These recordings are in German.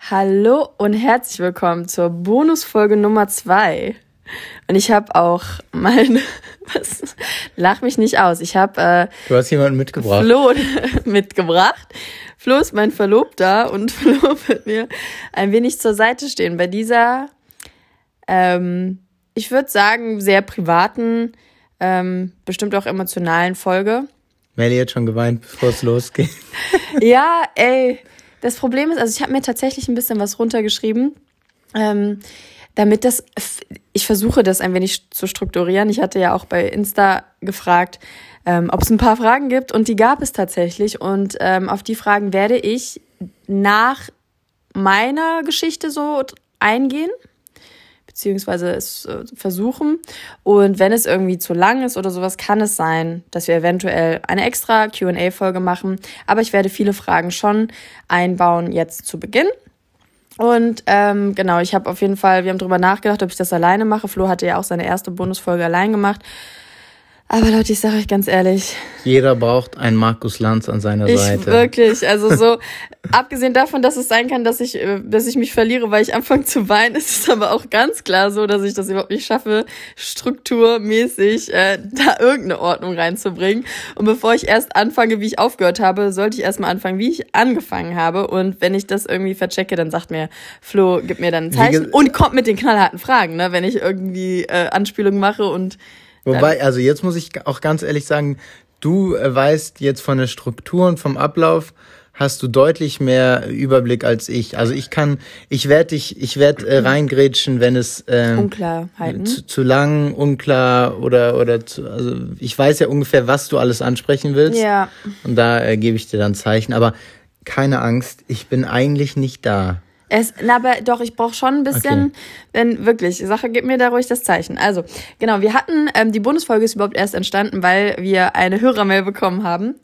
Hallo und herzlich willkommen zur Bonusfolge Nummer zwei. Und ich habe auch mein, was, lach mich nicht aus. Ich habe äh, Du hast jemanden mitgebracht. Flo mitgebracht. Flo ist mein Verlobter und Flo wird mir ein wenig zur Seite stehen bei dieser, ähm, ich würde sagen, sehr privaten, ähm, bestimmt auch emotionalen Folge. Melly hat schon geweint, bevor es losgeht. Ja, ey. Das Problem ist, also ich habe mir tatsächlich ein bisschen was runtergeschrieben, ähm, damit das, ich versuche das ein wenig zu strukturieren. Ich hatte ja auch bei Insta gefragt, ähm, ob es ein paar Fragen gibt und die gab es tatsächlich. Und ähm, auf die Fragen werde ich nach meiner Geschichte so eingehen beziehungsweise es äh, versuchen. Und wenn es irgendwie zu lang ist oder sowas, kann es sein, dass wir eventuell eine extra QA-Folge machen. Aber ich werde viele Fragen schon einbauen jetzt zu Beginn. Und ähm, genau, ich habe auf jeden Fall, wir haben drüber nachgedacht, ob ich das alleine mache. Flo hatte ja auch seine erste Bonusfolge allein gemacht. Aber Leute, ich sage euch ganz ehrlich. Jeder braucht einen Markus Lanz an seiner ich Seite. Wirklich, also so, abgesehen davon, dass es sein kann, dass ich, äh, dass ich mich verliere, weil ich anfange zu weinen, ist es aber auch ganz klar so, dass ich das überhaupt nicht schaffe, strukturmäßig äh, da irgendeine Ordnung reinzubringen. Und bevor ich erst anfange, wie ich aufgehört habe, sollte ich erstmal anfangen, wie ich angefangen habe. Und wenn ich das irgendwie verchecke, dann sagt mir Flo, gib mir dann ein Zeichen und kommt mit den knallharten Fragen, ne, wenn ich irgendwie äh, Anspielungen mache und Wobei, also jetzt muss ich auch ganz ehrlich sagen, du äh, weißt jetzt von der Struktur und vom Ablauf hast du deutlich mehr Überblick als ich. Also ich kann, ich werde dich, ich werde äh, reingrätschen, wenn es Unklarheiten. Zu, zu lang, unklar oder oder zu, also ich weiß ja ungefähr, was du alles ansprechen willst. Ja. Und da äh, gebe ich dir dann Zeichen. Aber keine Angst, ich bin eigentlich nicht da. Es, na, aber doch, ich brauche schon ein bisschen, Okay. wenn wirklich, Sache, gib mir da ruhig das Zeichen. Also, genau, wir hatten, ähm, die Bundesfolge ist überhaupt erst entstanden, weil wir eine Hörermail bekommen haben.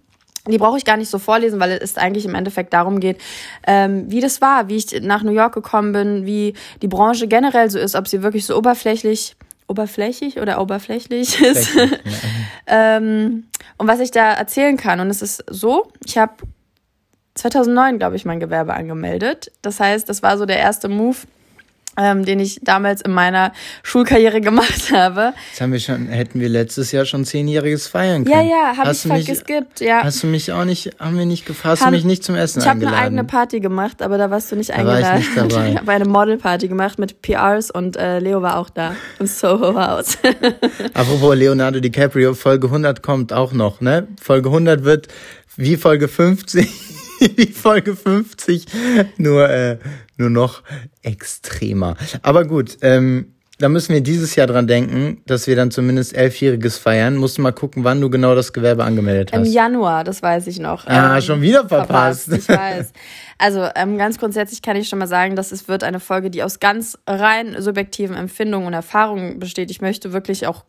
Die brauche ich gar nicht so vorlesen, weil es eigentlich im Endeffekt darum geht, ähm, wie das war, wie ich nach New York gekommen bin, wie die Branche generell so ist, ob sie wirklich so oberflächlich, oberflächlich oder oberflächlich ist. ähm, und was ich da erzählen kann. Und es ist so, ich habe 2009, glaube ich, mein Gewerbe angemeldet. Das heißt, das war so der erste Move, ähm, den ich damals in meiner Schulkarriere gemacht habe. Jetzt haben wir schon, hätten wir letztes Jahr schon zehnjähriges feiern Ja, können. ja, habe ich mich- geskippt, ja. Hast du mich auch nicht, haben wir nicht gefasst, hast Haben- du mich nicht zum Essen Ich habe eine eingeladen? eigene Party gemacht, aber da warst du nicht Da war ich eingeladen. nicht dabei. Ich habe eine Modelparty gemacht mit PRs und äh, Leo war auch da im Soho House. Apropos Leonardo DiCaprio, Folge 100 kommt auch noch, ne? Folge 100 wird wie Folge 50, wie Folge 50, nur, äh, nur noch extremer. Aber gut, ähm, da müssen wir dieses Jahr dran denken, dass wir dann zumindest elfjähriges feiern. Musst du mal gucken, wann du genau das Gewerbe angemeldet Im hast. Januar, das weiß ich noch. Ah, Ähm, schon wieder verpasst. Ich weiß. Also ähm, ganz grundsätzlich kann ich schon mal sagen, dass es wird eine Folge, die aus ganz rein subjektiven Empfindungen und Erfahrungen besteht. Ich möchte wirklich auch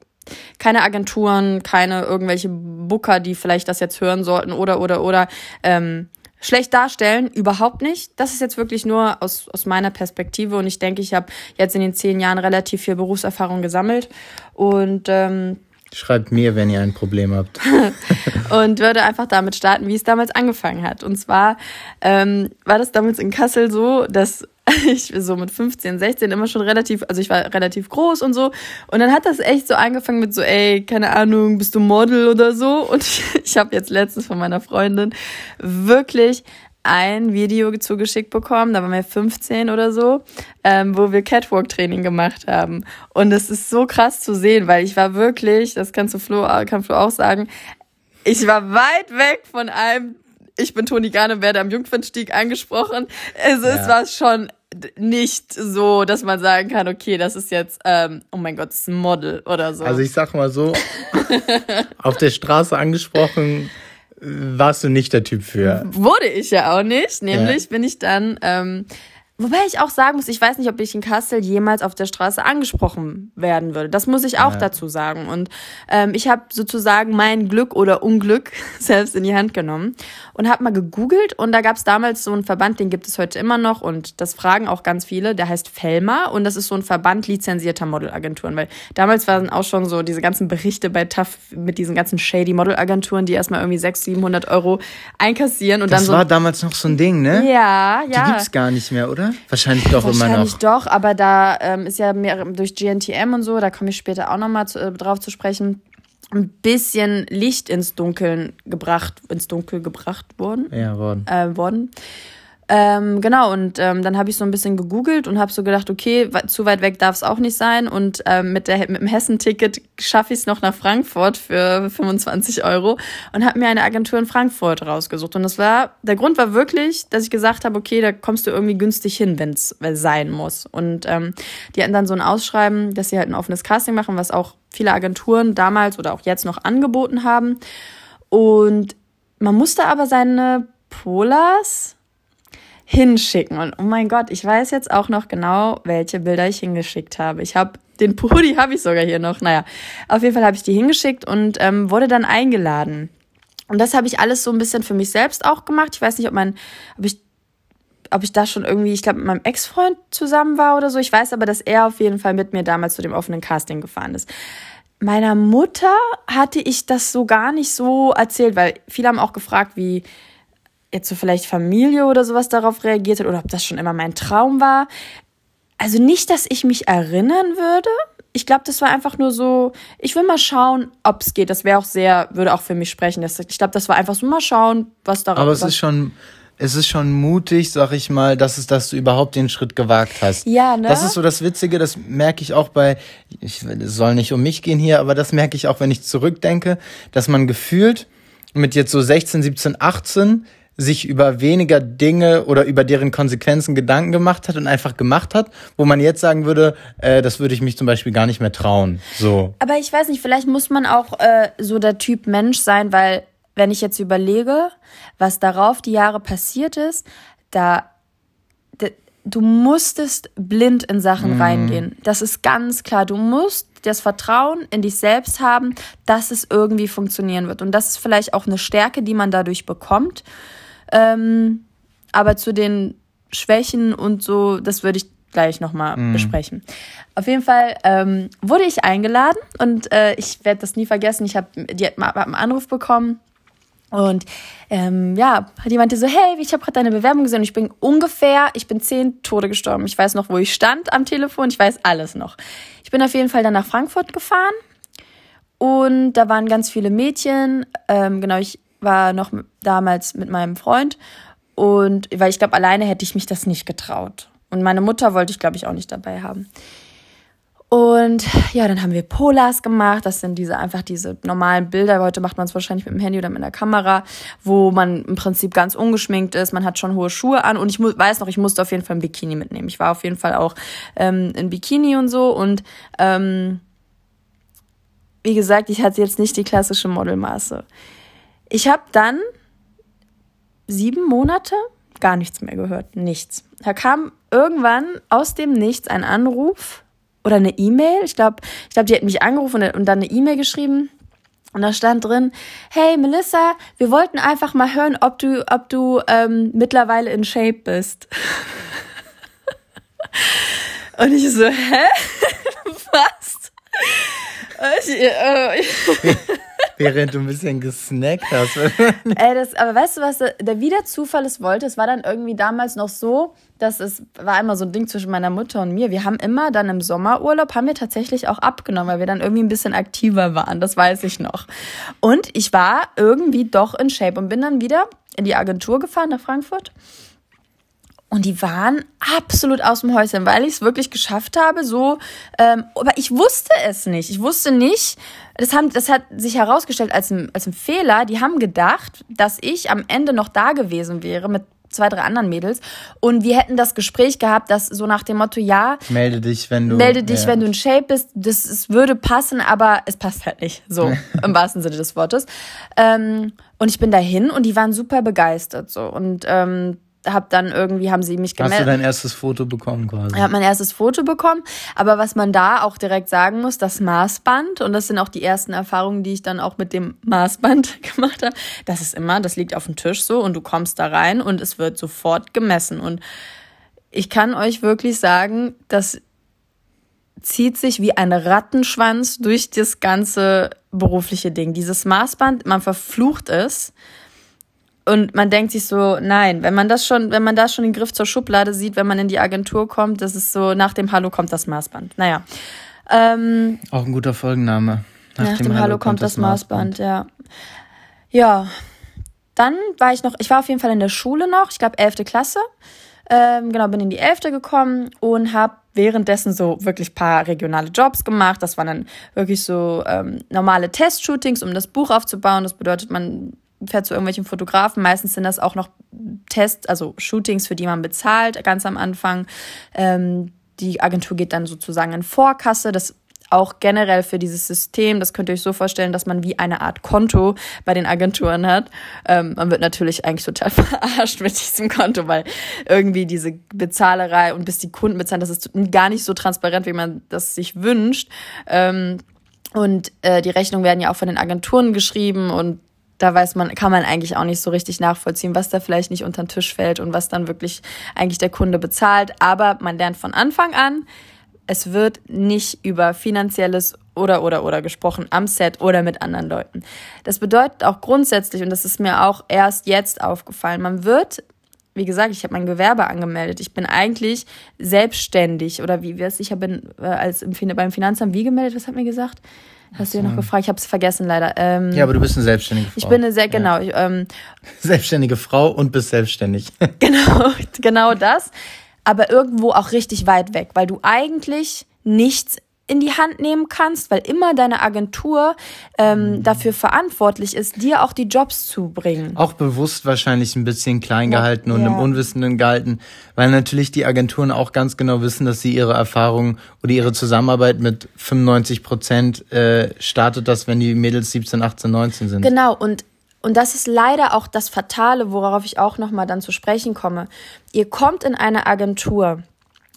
keine Agenturen, keine irgendwelche Booker, die vielleicht das jetzt hören sollten oder oder oder ähm, schlecht darstellen, überhaupt nicht. Das ist jetzt wirklich nur aus, aus meiner Perspektive und ich denke, ich habe jetzt in den zehn Jahren relativ viel Berufserfahrung gesammelt und ähm, Schreibt mir, wenn ihr ein Problem habt. und würde einfach damit starten, wie es damals angefangen hat. Und zwar ähm, war das damals in Kassel so, dass ich so mit 15, 16 immer schon relativ, also ich war relativ groß und so. Und dann hat das echt so angefangen mit so, ey, keine Ahnung, bist du Model oder so? Und ich, ich habe jetzt letztens von meiner Freundin wirklich ein Video zugeschickt bekommen, da waren wir 15 oder so, ähm, wo wir Catwalk-Training gemacht haben. Und es ist so krass zu sehen, weil ich war wirklich, das kannst du Flo, kann Flo auch sagen, ich war weit weg von einem, ich bin Toni Garne, werde am Jungfernstieg angesprochen. Also es Ja. war schon nicht so, dass man sagen kann, okay, das ist jetzt, ähm, oh mein Gott, das ist ein Model oder so. Also ich sag mal so, auf der Straße angesprochen, warst du nicht der Typ für. Wurde ich ja auch nicht. Nämlich bin ich dann, ähm, wobei ich auch sagen muss, ich weiß nicht, ob ich in Kassel jemals auf der Straße angesprochen werden würde. Das muss ich auch Ja. dazu sagen. Und ähm, ich habe sozusagen mein Glück oder Unglück selbst in die Hand genommen und habe mal gegoogelt. Und da gab es damals so einen Verband, den gibt es heute immer noch. Und das fragen auch ganz viele. Der heißt Felma. Und das ist so ein Verband lizenzierter Modelagenturen. Weil damals waren auch schon so diese ganzen Berichte bei TAF mit diesen ganzen shady Modelagenturen, die erstmal irgendwie 600, 700 Euro einkassieren. Und Das dann so war damals noch so ein Ding, ne? ja, Die ja. gibt's gar nicht mehr, oder? Wahrscheinlich doch immer noch. Wahrscheinlich doch, aber da ähm, ist ja mehr durch GNTM und so, da komme ich später auch nochmal äh, drauf zu sprechen, ein bisschen Licht ins Dunkeln gebracht, ins Dunkel gebracht worden. Ja, worden. Äh, worden. Ähm, genau, und ähm, dann habe ich so ein bisschen gegoogelt und habe so gedacht, okay, zu weit weg darf es auch nicht sein. Und ähm, mit, der, mit dem Hessen-Ticket schaffe ich es noch nach Frankfurt für 25 Euro und habe mir eine Agentur in Frankfurt rausgesucht. Und das war, der Grund war wirklich, dass ich gesagt habe, okay, da kommst du irgendwie günstig hin, wenn es sein muss. Und ähm, die hatten dann so ein Ausschreiben, dass sie halt ein offenes Casting machen, was auch viele Agenturen damals oder auch jetzt noch angeboten haben. Und man musste aber seine Polars hinschicken. Und oh mein Gott, ich weiß jetzt auch noch genau, welche Bilder ich hingeschickt habe. Ich habe den Pudi habe ich sogar hier noch. Naja, auf jeden Fall habe ich die hingeschickt und ähm, wurde dann eingeladen. Und das habe ich alles so ein bisschen für mich selbst auch gemacht. Ich weiß nicht, ob mein, ob ich, ob ich da schon irgendwie, ich glaube, mit meinem Ex-Freund zusammen war oder so. Ich weiß aber, dass er auf jeden Fall mit mir damals zu dem offenen Casting gefahren ist. Meiner Mutter hatte ich das so gar nicht so erzählt, weil viele haben auch gefragt, wie, jetzt so vielleicht Familie oder sowas darauf reagiert hat oder ob das schon immer mein Traum war. Also nicht, dass ich mich erinnern würde. Ich glaube, das war einfach nur so, ich will mal schauen, ob es geht. Das wäre auch sehr, würde auch für mich sprechen. ich glaube, das war einfach so, mal schauen, was darauf Aber es ist schon, es ist schon mutig, sag ich mal, dass es, dass du überhaupt den Schritt gewagt hast. Ja, ne? Das ist so das Witzige, das merke ich auch bei, ich es soll nicht um mich gehen hier, aber das merke ich auch, wenn ich zurückdenke, dass man gefühlt mit jetzt so 16, 17, 18 sich über weniger Dinge oder über deren Konsequenzen Gedanken gemacht hat und einfach gemacht hat, wo man jetzt sagen würde, äh, das würde ich mich zum Beispiel gar nicht mehr trauen. So. Aber ich weiß nicht, vielleicht muss man auch äh, so der Typ Mensch sein, weil wenn ich jetzt überlege, was darauf die Jahre passiert ist, da du musstest blind in Sachen mhm. reingehen. Das ist ganz klar. Du musst das Vertrauen in dich selbst haben, dass es irgendwie funktionieren wird. Und das ist vielleicht auch eine Stärke, die man dadurch bekommt. Ähm, aber zu den Schwächen und so, das würde ich gleich nochmal mm. besprechen. Auf jeden Fall ähm, wurde ich eingeladen und äh, ich werde das nie vergessen. Ich habe hab einen Anruf bekommen und ähm, ja, die meinte so, hey, ich habe gerade deine Bewerbung gesehen und ich bin ungefähr, ich bin zehn Tode gestorben. Ich weiß noch, wo ich stand am Telefon, ich weiß alles noch. Ich bin auf jeden Fall dann nach Frankfurt gefahren und da waren ganz viele Mädchen. Ähm, genau, ich war noch damals mit meinem Freund und weil ich glaube, alleine hätte ich mich das nicht getraut. Und meine Mutter wollte ich, glaube ich, auch nicht dabei haben. Und ja, dann haben wir Polars gemacht. Das sind diese einfach diese normalen Bilder. Heute macht man es wahrscheinlich mit dem Handy oder mit der Kamera, wo man im Prinzip ganz ungeschminkt ist. Man hat schon hohe Schuhe an und ich weiß noch, ich musste auf jeden Fall ein Bikini mitnehmen. Ich war auf jeden Fall auch ähm, in Bikini und so und ähm, wie gesagt, ich hatte jetzt nicht die klassische Modelmaße. Ich habe dann sieben Monate gar nichts mehr gehört. Nichts. Da kam irgendwann aus dem Nichts ein Anruf oder eine E-Mail. Ich glaube, ich glaub, die hat mich angerufen und dann eine E-Mail geschrieben. Und da stand drin, hey Melissa, wir wollten einfach mal hören, ob du, ob du ähm, mittlerweile in Shape bist. und ich so, hä? Was? Ich, äh, Während du ein bisschen gesnackt hast. Ey, das, aber weißt du was, der wieder Zufall es wollte, es war dann irgendwie damals noch so, dass es war immer so ein Ding zwischen meiner Mutter und mir. Wir haben immer dann im Sommerurlaub, haben wir tatsächlich auch abgenommen, weil wir dann irgendwie ein bisschen aktiver waren, das weiß ich noch. Und ich war irgendwie doch in Shape und bin dann wieder in die Agentur gefahren nach Frankfurt. Und die waren absolut aus dem Häuschen, weil ich es wirklich geschafft habe, so. Ähm, aber ich wusste es nicht. Ich wusste nicht, das, haben, das hat sich herausgestellt als ein, als ein Fehler. Die haben gedacht, dass ich am Ende noch da gewesen wäre mit zwei, drei anderen Mädels und wir hätten das Gespräch gehabt, dass so nach dem Motto, ja, melde dich, wenn du melde dich, ja. wenn du in Shape bist, das es würde passen, aber es passt halt nicht, so im wahrsten Sinne des Wortes. Ähm, und ich bin dahin und die waren super begeistert so und ähm, habe dann irgendwie, haben sie mich gemeldet. Hast du dein erstes Foto bekommen quasi? Ich habe mein erstes Foto bekommen. Aber was man da auch direkt sagen muss, das Maßband, und das sind auch die ersten Erfahrungen, die ich dann auch mit dem Maßband gemacht habe, das ist immer, das liegt auf dem Tisch so und du kommst da rein und es wird sofort gemessen. Und ich kann euch wirklich sagen, das zieht sich wie ein Rattenschwanz durch das ganze berufliche Ding. Dieses Maßband, man verflucht es Und man denkt sich so, nein, wenn man das schon, wenn man da schon den Griff zur Schublade sieht, wenn man in die Agentur kommt, das ist so, nach dem Hallo kommt das Maßband. Naja. Ähm, Auch ein guter Folgenname. Nach, nach dem, dem, Hallo, Hallo kommt, das Maßband, Maßband, ja. Ja. Dann war ich noch, ich war auf jeden Fall in der Schule noch, ich glaube 11. Klasse. Ähm, genau, bin in die 11. gekommen und habe währenddessen so wirklich paar regionale Jobs gemacht. Das waren dann wirklich so ähm, normale Testshootings, um das Buch aufzubauen. Das bedeutet, man fährt zu irgendwelchen Fotografen. Meistens sind das auch noch Tests, also Shootings, für die man bezahlt, ganz am Anfang. Ähm, die Agentur geht dann sozusagen in Vorkasse. Das auch generell für dieses System, das könnt ihr euch so vorstellen, dass man wie eine Art Konto bei den Agenturen hat. Ähm, man wird natürlich eigentlich total verarscht mit diesem Konto, weil irgendwie diese Bezahlerei und bis die Kunden bezahlen, das ist gar nicht so transparent, wie man das sich wünscht. Ähm, und äh, die Rechnungen werden ja auch von den Agenturen geschrieben und da weiß man, kann man eigentlich auch nicht so richtig nachvollziehen, was da vielleicht nicht unter den Tisch fällt und was dann wirklich eigentlich der Kunde bezahlt. Aber man lernt von Anfang an, es wird nicht über finanzielles oder oder oder gesprochen am Set oder mit anderen Leuten. Das bedeutet auch grundsätzlich, und das ist mir auch erst jetzt aufgefallen, man wird, wie gesagt, ich habe mein Gewerbe angemeldet. Ich bin eigentlich selbstständig oder wie wir es, ich bin äh, als im, beim Finanzamt wie gemeldet, was hat mir gesagt? Hast du ja noch gefragt? Ich habe es vergessen leider. Ähm, ja, aber du bist eine selbstständige Frau. Ich bin eine sehr genau. Ja. Ich, ähm, selbstständige Frau und bist selbstständig. genau, genau das. Aber irgendwo auch richtig weit weg, weil du eigentlich nichts in die Hand nehmen kannst, weil immer deine Agentur ähm, mhm. dafür verantwortlich ist, dir auch die Jobs zu bringen. Auch bewusst wahrscheinlich ein bisschen klein gehalten ja. und im Unwissenden gehalten, weil natürlich die Agenturen auch ganz genau wissen, dass sie ihre Erfahrung oder ihre Zusammenarbeit mit 95 Prozent äh, startet, das, wenn die Mädels 17, 18, 19 sind. Genau, und und das ist leider auch das Fatale, worauf ich auch nochmal dann zu sprechen komme. Ihr kommt in eine Agentur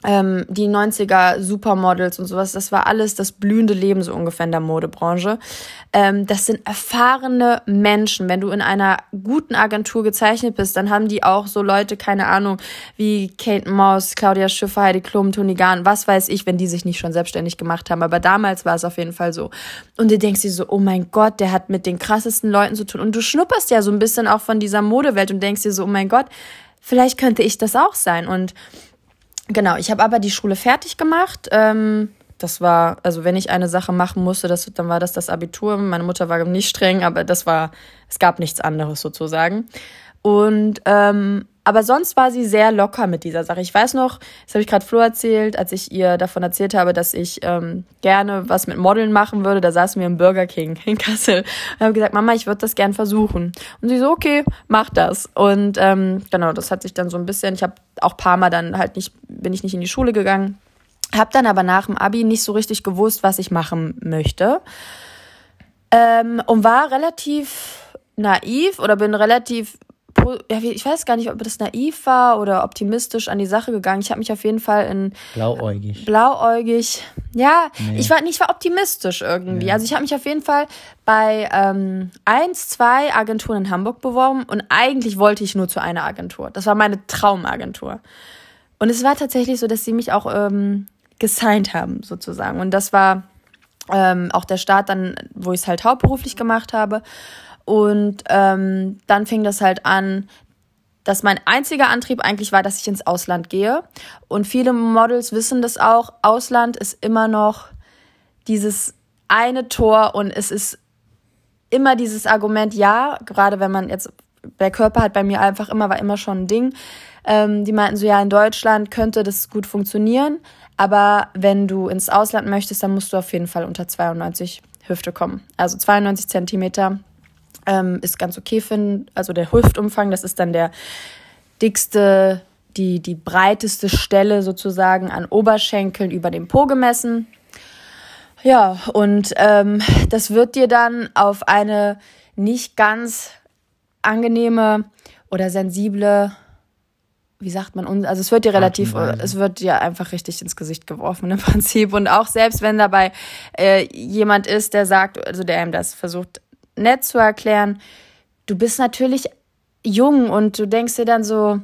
ähm, die 90er Supermodels und sowas, das war alles das blühende Leben so ungefähr in der Modebranche. Ähm, das sind erfahrene Menschen. Wenn du in einer guten Agentur gezeichnet bist, dann haben die auch so Leute, keine Ahnung, wie Kate Moss, Claudia Schiffer, Heidi Klum, Toni Gahn, was weiß ich, wenn die sich nicht schon selbstständig gemacht haben. Aber damals war es auf jeden Fall so. Und du denkst dir so, oh mein Gott, der hat mit den krassesten Leuten zu tun. Und du schnupperst ja so ein bisschen auch von dieser Modewelt und denkst dir so, oh mein Gott, vielleicht könnte ich das auch sein. Und Genau, ich habe aber die Schule fertig gemacht. Ähm, das war, also wenn ich eine Sache machen musste, das, dann war das das Abitur. Meine Mutter war nicht streng, aber das war, es gab nichts anderes sozusagen. Und ähm, aber sonst war sie sehr locker mit dieser Sache. Ich weiß noch, das habe ich gerade Flo erzählt, als ich ihr davon erzählt habe, dass ich ähm, gerne was mit Modeln machen würde. Da saßen wir im Burger King in Kassel und habe gesagt, Mama, ich würde das gern versuchen. Und sie so, okay, mach das. Und ähm, genau, das hat sich dann so ein bisschen. Ich habe auch paar Mal dann halt nicht, bin ich nicht in die Schule gegangen, habe dann aber nach dem Abi nicht so richtig gewusst, was ich machen möchte ähm, und war relativ naiv oder bin relativ ich weiß gar nicht, ob das naiv war oder optimistisch an die Sache gegangen. Ich habe mich auf jeden Fall in blauäugig. Blauäugig. Ja, nee. ich war nicht, ich war optimistisch irgendwie. Nee. Also ich habe mich auf jeden Fall bei ähm, eins, zwei Agenturen in Hamburg beworben und eigentlich wollte ich nur zu einer Agentur. Das war meine Traumagentur. Und es war tatsächlich so, dass sie mich auch ähm, gesigned haben, sozusagen. Und das war ähm, auch der Start dann, wo ich es halt hauptberuflich gemacht habe. Und ähm, dann fing das halt an, dass mein einziger Antrieb eigentlich war, dass ich ins Ausland gehe. Und viele Models wissen das auch. Ausland ist immer noch dieses eine Tor und es ist immer dieses Argument, ja, gerade wenn man jetzt, der Körper hat bei mir einfach immer, war immer schon ein Ding. Ähm, die meinten so, ja, in Deutschland könnte das gut funktionieren, aber wenn du ins Ausland möchtest, dann musst du auf jeden Fall unter 92 Hüfte kommen. Also 92 Zentimeter ähm, ist ganz okay für, also der Hüftumfang, das ist dann der dickste, die, die breiteste Stelle sozusagen an Oberschenkeln über dem Po gemessen. Ja, und ähm, das wird dir dann auf eine nicht ganz angenehme oder sensible, wie sagt man, also es wird dir relativ, es wird dir einfach richtig ins Gesicht geworfen im Prinzip. Und auch selbst wenn dabei äh, jemand ist, der sagt, also der ihm das versucht nett zu erklären. Du bist natürlich jung und du denkst dir dann so,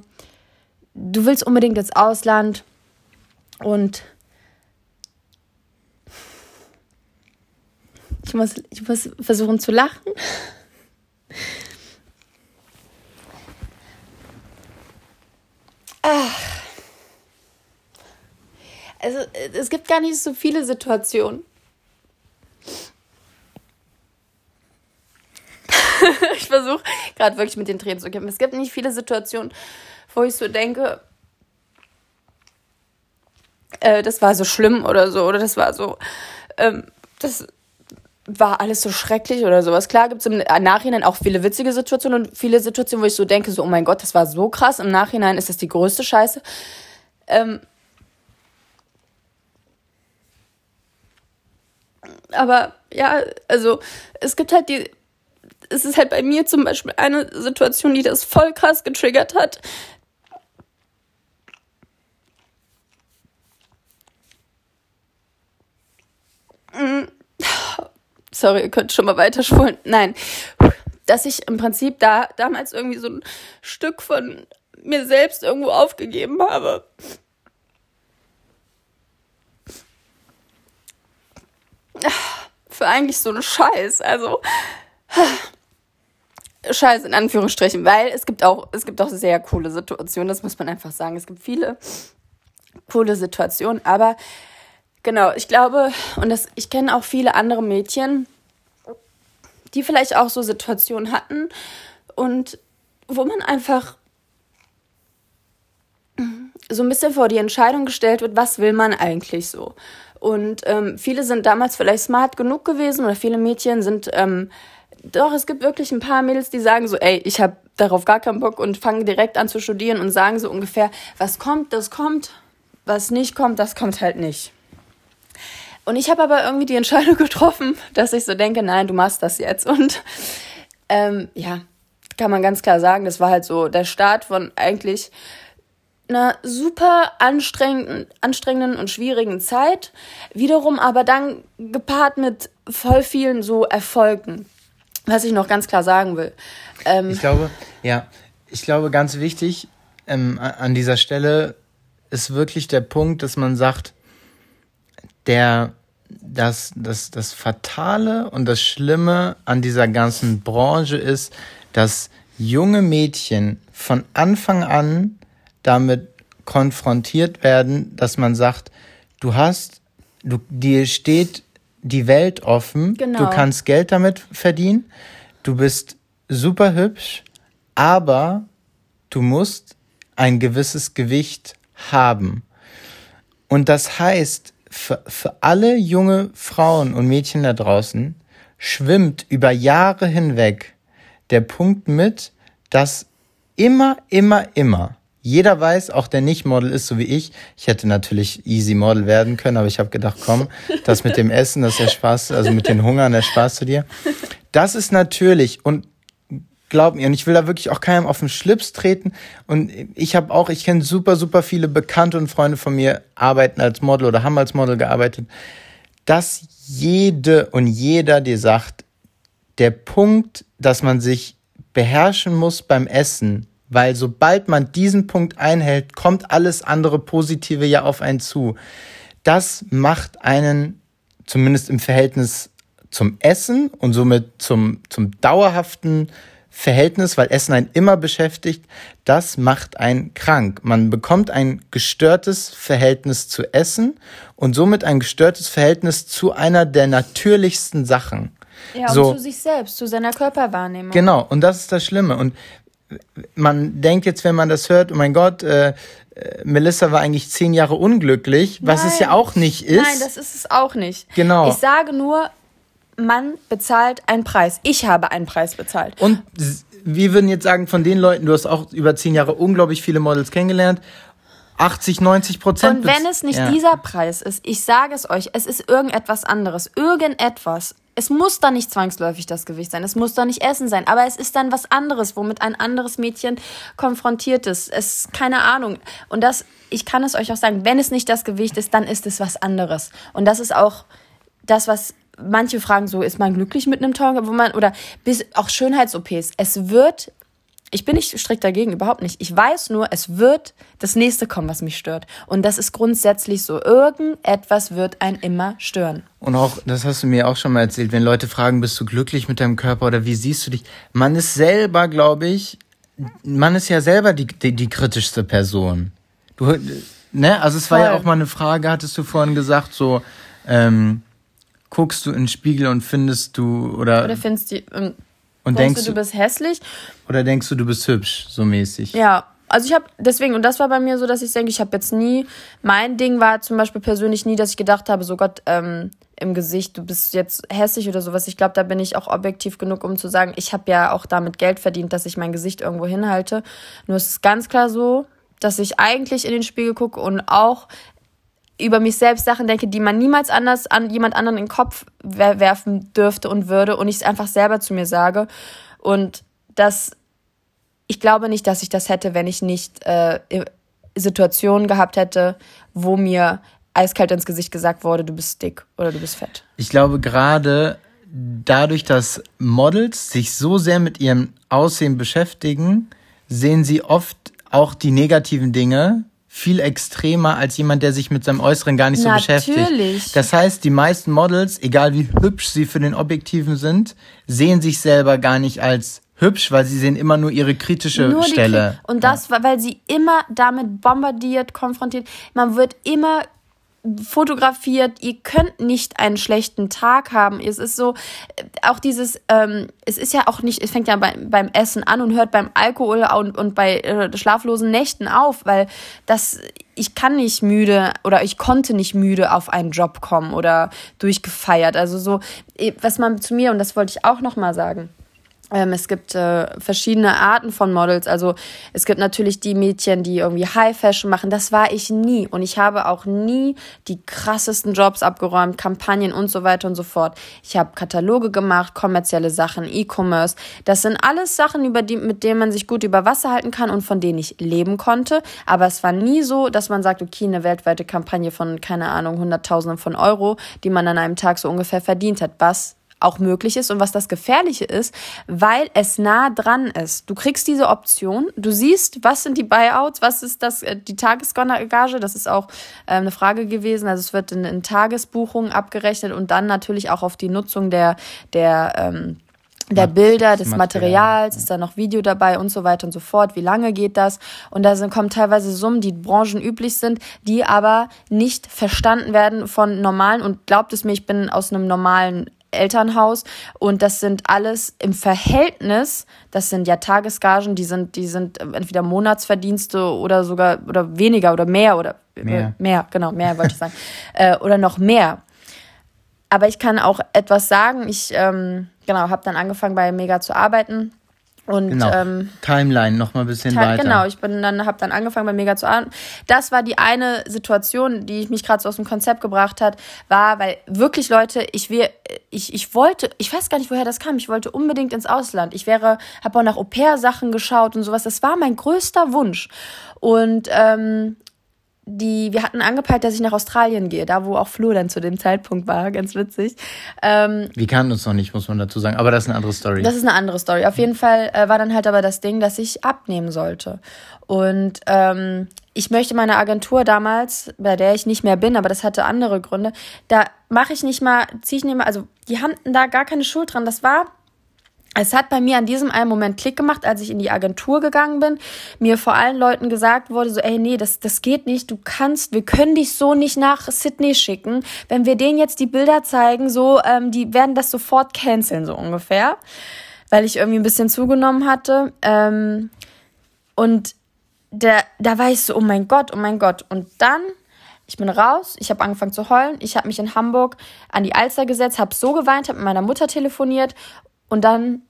du willst unbedingt ins Ausland und ich muss, ich muss versuchen zu lachen. Ach. Also, es gibt gar nicht so viele Situationen. ich versuche gerade wirklich mit den Tränen zu kämpfen. Es gibt nicht viele Situationen, wo ich so denke, äh, das war so schlimm oder so, oder das war so, ähm, das war alles so schrecklich oder sowas. Klar gibt es im Nachhinein auch viele witzige Situationen und viele Situationen, wo ich so denke, so, oh mein Gott, das war so krass. Im Nachhinein ist das die größte Scheiße. Ähm, aber ja, also es gibt halt die, es ist halt bei mir zum Beispiel eine Situation, die das voll krass getriggert hat. Mm. Sorry, ihr könnt schon mal weiterspulen. Nein, dass ich im Prinzip da damals irgendwie so ein Stück von mir selbst irgendwo aufgegeben habe. Für eigentlich so einen Scheiß. Also, Scheiß in Anführungsstrichen, weil es gibt auch, es gibt auch sehr coole Situationen, das muss man einfach sagen. Es gibt viele coole Situationen, aber genau, ich glaube, und das, ich kenne auch viele andere Mädchen, die vielleicht auch so Situationen hatten und wo man einfach so ein bisschen vor die Entscheidung gestellt wird, was will man eigentlich so. Und ähm, viele sind damals vielleicht smart genug gewesen oder viele Mädchen sind ähm, doch, es gibt wirklich ein paar Mädels, die sagen so, ey, ich habe darauf gar keinen Bock und fangen direkt an zu studieren und sagen so ungefähr, was kommt, das kommt, was nicht kommt, das kommt halt nicht. Und ich habe aber irgendwie die Entscheidung getroffen, dass ich so denke, nein, du machst das jetzt. Und ähm, ja, kann man ganz klar sagen, das war halt so der Start von eigentlich einer super anstrengenden, anstrengenden und schwierigen Zeit. Wiederum aber dann gepaart mit voll vielen so Erfolgen. Was ich noch ganz klar sagen will. Ähm, ich glaube, ja, ich glaube, ganz wichtig ähm, an dieser Stelle ist wirklich der Punkt, dass man sagt, der, das, das, das Fatale und das Schlimme an dieser ganzen Branche ist, dass junge Mädchen von Anfang an damit konfrontiert werden, dass man sagt, du hast, du, dir steht die Welt offen. Genau. Du kannst Geld damit verdienen. Du bist super hübsch, aber du musst ein gewisses Gewicht haben. Und das heißt, für, für alle junge Frauen und Mädchen da draußen schwimmt über Jahre hinweg der Punkt mit, dass immer, immer, immer jeder weiß, auch der nicht Model ist, so wie ich. Ich hätte natürlich easy Model werden können, aber ich habe gedacht, komm, das mit dem Essen, das ist der Spaß, also mit den Hungern, der Spaß zu dir. Das ist natürlich und glaub mir, und ich will da wirklich auch keinem auf den Schlips treten. Und ich habe auch, ich kenne super, super viele Bekannte und Freunde von mir, arbeiten als Model oder haben als Model gearbeitet, dass jede und jeder dir sagt, der Punkt, dass man sich beherrschen muss beim Essen, weil sobald man diesen Punkt einhält, kommt alles andere Positive ja auf einen zu. Das macht einen, zumindest im Verhältnis zum Essen und somit zum, zum dauerhaften Verhältnis, weil Essen einen immer beschäftigt, das macht einen krank. Man bekommt ein gestörtes Verhältnis zu Essen und somit ein gestörtes Verhältnis zu einer der natürlichsten Sachen. Ja, und so, zu sich selbst, zu seiner Körperwahrnehmung. Genau, und das ist das Schlimme. Und man denkt jetzt, wenn man das hört, oh mein Gott, äh, äh, Melissa war eigentlich zehn Jahre unglücklich, was Nein. es ja auch nicht ist. Nein, das ist es auch nicht. Genau. Ich sage nur, man bezahlt einen Preis. Ich habe einen Preis bezahlt. Und wir würden jetzt sagen, von den Leuten, du hast auch über zehn Jahre unglaublich viele Models kennengelernt. 80, 90 Prozent. Und wenn es nicht ja. dieser Preis ist, ich sage es euch, es ist irgendetwas anderes. Irgendetwas es muss dann nicht zwangsläufig das Gewicht sein, es muss dann nicht Essen sein, aber es ist dann was anderes, womit ein anderes Mädchen konfrontiert ist. Es keine Ahnung. Und das, ich kann es euch auch sagen, wenn es nicht das Gewicht ist, dann ist es was anderes. Und das ist auch das, was manche fragen, so ist man glücklich mit einem teuren, wo man oder bis auch Schönheits-OPs. Es wird ich bin nicht strikt dagegen, überhaupt nicht. Ich weiß nur, es wird das nächste kommen, was mich stört. Und das ist grundsätzlich so. Irgendetwas wird einen immer stören. Und auch, das hast du mir auch schon mal erzählt, wenn Leute fragen, bist du glücklich mit deinem Körper oder wie siehst du dich? Man ist selber, glaube ich, man ist ja selber die, die, die kritischste Person. Du, ne, also es war Voll. ja auch mal eine Frage, hattest du vorhin gesagt, so, ähm, guckst du in den Spiegel und findest du, oder, Oder findest du, ähm, und denkst denkst du, du bist hässlich? oder denkst du, du bist hübsch, so mäßig? Ja, also ich habe deswegen, und das war bei mir so, dass ich denke, ich habe jetzt nie, mein Ding war zum Beispiel persönlich nie, dass ich gedacht habe, so Gott, ähm, im Gesicht, du bist jetzt hässlich oder sowas. Ich glaube, da bin ich auch objektiv genug, um zu sagen, ich habe ja auch damit Geld verdient, dass ich mein Gesicht irgendwo hinhalte. Nur es ist ganz klar so, dass ich eigentlich in den Spiegel gucke und auch über mich selbst Sachen denke, die man niemals anders an jemand anderen in den Kopf wer werfen dürfte und würde und ich es einfach selber zu mir sage. Und das, ich glaube nicht, dass ich das hätte, wenn ich nicht äh, Situationen gehabt hätte, wo mir eiskalt ins Gesicht gesagt wurde, du bist dick oder du bist fett. Ich glaube gerade dadurch, dass Models sich so sehr mit ihrem Aussehen beschäftigen, sehen sie oft auch die negativen Dinge viel extremer als jemand, der sich mit seinem Äußeren gar nicht so beschäftigt. Natürlich. Das heißt, die meisten Models, egal wie hübsch sie für den Objektiven sind, sehen sich selber gar nicht als hübsch, weil sie sehen immer nur ihre kritische Nur Stelle. Kri- Und das, war, weil sie immer damit bombardiert, konfrontiert. Man wird immer fotografiert, ihr könnt nicht einen schlechten Tag haben. Es ist so, äh, auch dieses, ähm, es ist ja auch nicht, es fängt ja bei, beim Essen an und hört beim Alkohol und, und bei äh, schlaflosen Nächten auf, weil das, ich kann nicht müde oder ich konnte nicht müde auf einen Job kommen oder durchgefeiert. Also so, eh, was man zu mir, und das wollte ich auch nochmal sagen, es gibt äh, verschiedene Arten von Models. Also es gibt natürlich die Mädchen, die irgendwie High Fashion machen. Das war ich nie. Und ich habe auch nie die krassesten Jobs abgeräumt, Kampagnen und so weiter und so fort. Ich habe Kataloge gemacht, kommerzielle Sachen, E-Commerce. Das sind alles Sachen, über die, mit denen man sich gut über Wasser halten kann und von denen ich leben konnte. Aber es war nie so, dass man sagt, okay, eine weltweite Kampagne von, keine Ahnung, Hunderttausenden von Euro, die man an einem Tag so ungefähr verdient hat. Was auch möglich ist und was das Gefährliche ist, weil es nah dran ist. Du kriegst diese Option, du siehst, was sind die Buyouts, was ist das, äh, die Tagesgage, das ist auch äh, eine Frage gewesen. Also es wird in, in Tagesbuchungen abgerechnet und dann natürlich auch auf die Nutzung der, der ähm, der Bilder, des Material, Materials, ist da noch Video dabei und so weiter und so fort. Wie lange geht das? Und da sind, kommen teilweise Summen, die branchenüblich sind, die aber nicht verstanden werden von normalen. Und glaubt es mir, ich bin aus einem normalen Elternhaus und das sind alles im Verhältnis, das sind ja Tagesgagen, die sind, die sind entweder Monatsverdienste oder sogar oder weniger oder mehr oder Mehr. mehr genau, mehr wollte ich sagen. äh, oder noch mehr. Aber ich kann auch etwas sagen. Ich ähm, genau habe dann angefangen bei Mega zu arbeiten und Genau. ähm, Timeline noch mal ein bisschen weiter. Genau, ich bin dann habe dann angefangen bei Mega zu arbeiten. Das war die eine Situation, die mich gerade so aus dem Konzept gebracht hat, war, weil wirklich Leute, ich wir ich, ich wollte, ich weiß gar nicht, woher das kam. Ich wollte unbedingt ins Ausland. Ich wäre, habe auch nach Au-pair-Sachen geschaut und sowas. Das war mein größter Wunsch. Und ähm, die, wir hatten angepeilt, dass ich nach Australien gehe, da wo auch Flo dann zu dem Zeitpunkt war, ganz witzig. Ähm, Wir kannten uns noch nicht, muss man dazu sagen. Aber das ist eine andere Story. das ist eine andere Story. Auf jeden Fall äh, war dann halt aber das Ding, dass ich abnehmen sollte. Und ähm, ich möchte meine Agentur damals, bei der ich nicht mehr bin, aber das hatte andere Gründe, da mache ich nicht mal, ziehe ich nicht mal, also die haben da gar keine Schuld dran. Das war es hat bei mir an diesem einen Moment Klick gemacht, als ich in die Agentur gegangen bin, mir vor allen Leuten gesagt wurde, so, ey, nee, das, das geht nicht, du kannst, wir können dich so nicht nach Sydney schicken. Wenn wir denen jetzt die Bilder zeigen, so, ähm, die werden das sofort canceln, so ungefähr, weil ich irgendwie ein bisschen zugenommen hatte. Ähm, und der, da war ich so, oh mein Gott, oh mein Gott. Und dann ich bin raus, ich habe angefangen zu heulen, ich habe mich in Hamburg an die Alster gesetzt, habe so geweint, habe mit meiner Mutter telefoniert und dann,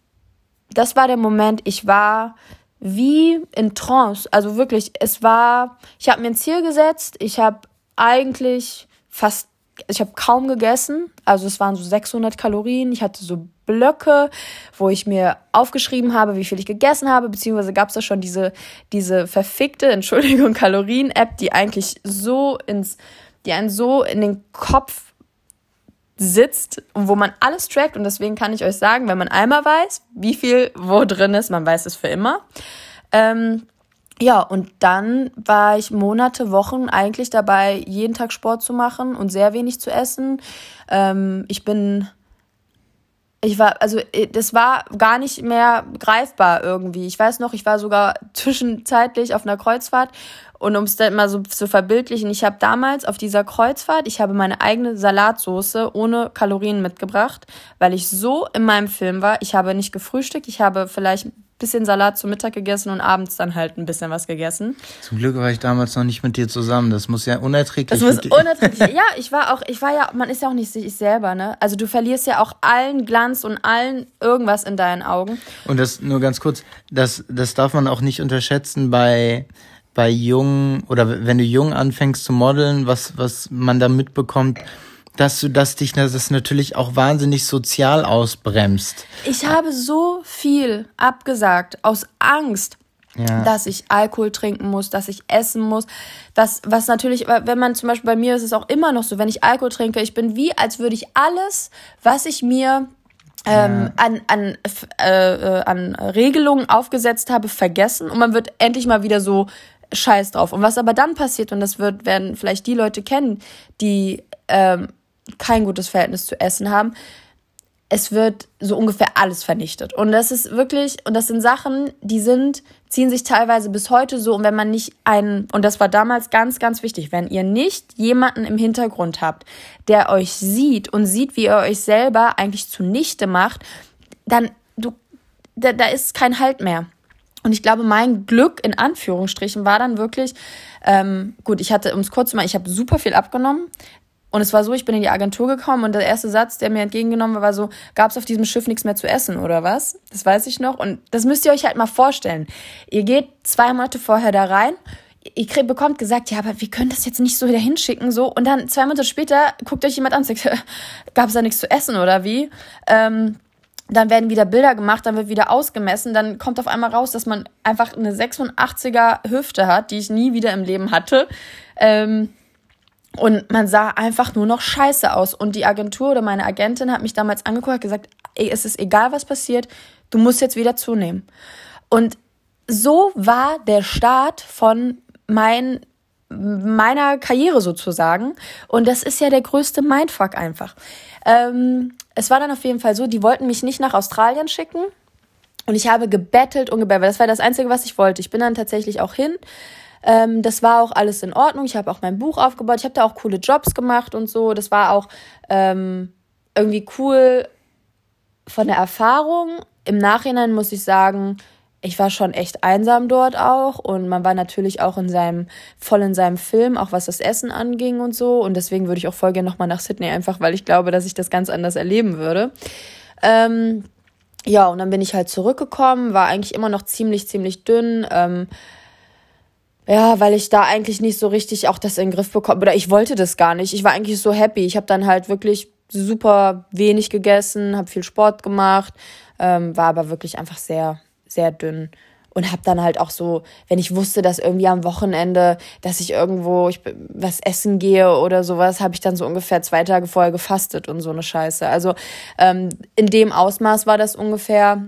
das war der Moment, ich war wie in Trance. Also wirklich, es war, ich habe mir ein Ziel gesetzt, ich habe eigentlich fast, ich habe kaum gegessen. Also es waren so 600 Kalorien. Ich hatte so Blöcke, wo ich mir aufgeschrieben habe, wie viel ich gegessen habe, beziehungsweise gab es da schon diese, diese verfickte, Entschuldigung, Kalorien-App, die eigentlich so ins, die einen so in den Kopf sitzt und wo man alles trackt. Und deswegen kann ich euch sagen, wenn man einmal weiß, wie viel wo drin ist, man weiß es für immer. Ähm, ja, und dann war ich Monate, Wochen eigentlich dabei, jeden Tag Sport zu machen und sehr wenig zu essen. Ähm, ich bin Ich war, also äh, das war gar nicht mehr greifbar irgendwie. Ich weiß noch, ich war sogar zwischenzeitlich auf einer Kreuzfahrt und um es dann mal so zu verbildlichen, ich habe damals auf dieser Kreuzfahrt, ich habe meine eigene Salatsoße ohne Kalorien mitgebracht, weil ich so in meinem Film war. Ich habe nicht gefrühstückt, ich habe vielleicht ein bisschen Salat zu Mittag gegessen und abends dann halt ein bisschen was gegessen. Zum Glück war ich damals noch nicht mit dir zusammen. Das muss ja unerträglich Das muss unerträglich. ja, ich war auch, ich war ja, man ist ja auch nicht sich selber, ne? Also du verlierst ja auch allen Glanz und allen irgendwas in deinen Augen. Und das nur ganz kurz, das, das darf man auch nicht unterschätzen bei bei jungen oder wenn du jung anfängst zu modeln, was, was man da mitbekommt, dass du das dich das natürlich auch wahnsinnig sozial ausbremst. Ich habe so viel abgesagt aus Angst. Ja. dass ich Alkohol trinken muss, dass ich essen muss. Das, was natürlich, wenn man zum Beispiel bei mir ist es auch immer noch so, wenn ich Alkohol trinke, ich bin wie, als würde ich alles, was ich mir ähm, an, an, äh, äh, an Regelungen aufgesetzt habe, vergessen und man wird endlich mal wieder so scheiß drauf. Und was aber dann passiert, und das wird, werden vielleicht die Leute kennen, die ähm, kein gutes Verhältnis zu Essen haben, es wird so ungefähr alles vernichtet. Und das ist wirklich, und das sind Sachen, die sind, ziehen sich teilweise bis heute so. Und wenn man nicht einen, und das war damals ganz, ganz wichtig, wenn ihr nicht jemanden im Hintergrund habt, der euch sieht und sieht, wie ihr euch selber eigentlich zunichte macht, dann, du, da, da ist kein Halt mehr. Und ich glaube, mein Glück in Anführungsstrichen war dann wirklich, ähm, gut, ich hatte, um es kurz zu machen, ich habe super viel abgenommen. Und es war so, ich bin in die Agentur gekommen und der erste Satz, der mir entgegengenommen war, war so, gab es auf diesem Schiff nichts mehr zu essen oder was? Das weiß ich noch. Und das müsst ihr euch halt mal vorstellen. Ihr geht zwei Monate vorher da rein, ihr kriegt, bekommt gesagt, ja, aber wir können das jetzt nicht so wieder hinschicken, so. Und dann zwei Monate später guckt euch jemand an und sagt, gab es da nichts zu essen oder wie? Ähm, dann werden wieder Bilder gemacht, dann wird wieder ausgemessen, dann kommt auf einmal raus, dass man einfach eine 86er Hüfte hat, die ich nie wieder im Leben hatte. Ähm, und man sah einfach nur noch scheiße aus. Und die Agentur oder meine Agentin hat mich damals angeguckt und gesagt, ey, es ist egal, was passiert, du musst jetzt wieder zunehmen. Und so war der Start von mein, meiner Karriere sozusagen. Und das ist ja der größte Mindfuck einfach. Ähm, es war dann auf jeden Fall so, die wollten mich nicht nach Australien schicken. Und ich habe gebettelt und gebettelt, das war das Einzige, was ich wollte. Ich bin dann tatsächlich auch hin. Ähm, das war auch alles in Ordnung. Ich habe auch mein Buch aufgebaut. Ich habe da auch coole Jobs gemacht und so. Das war auch ähm, irgendwie cool von der Erfahrung. Im Nachhinein muss ich sagen, ich war schon echt einsam dort auch und man war natürlich auch in seinem voll in seinem Film, auch was das Essen anging und so und deswegen würde ich auch voll gerne nochmal nach Sydney einfach, weil ich glaube, dass ich das ganz anders erleben würde. Ähm, ja und dann bin ich halt zurückgekommen, war eigentlich immer noch ziemlich ziemlich dünn. Ähm, ja, weil ich da eigentlich nicht so richtig auch das in den Griff bekomme. Oder ich wollte das gar nicht. Ich war eigentlich so happy. Ich habe dann halt wirklich super wenig gegessen, habe viel Sport gemacht, ähm, war aber wirklich einfach sehr sehr dünn und habe dann halt auch so, wenn ich wusste, dass irgendwie am Wochenende, dass ich irgendwo ich, was essen gehe oder sowas, habe ich dann so ungefähr zwei Tage vorher gefastet und so eine Scheiße. Also ähm, in dem Ausmaß war das ungefähr.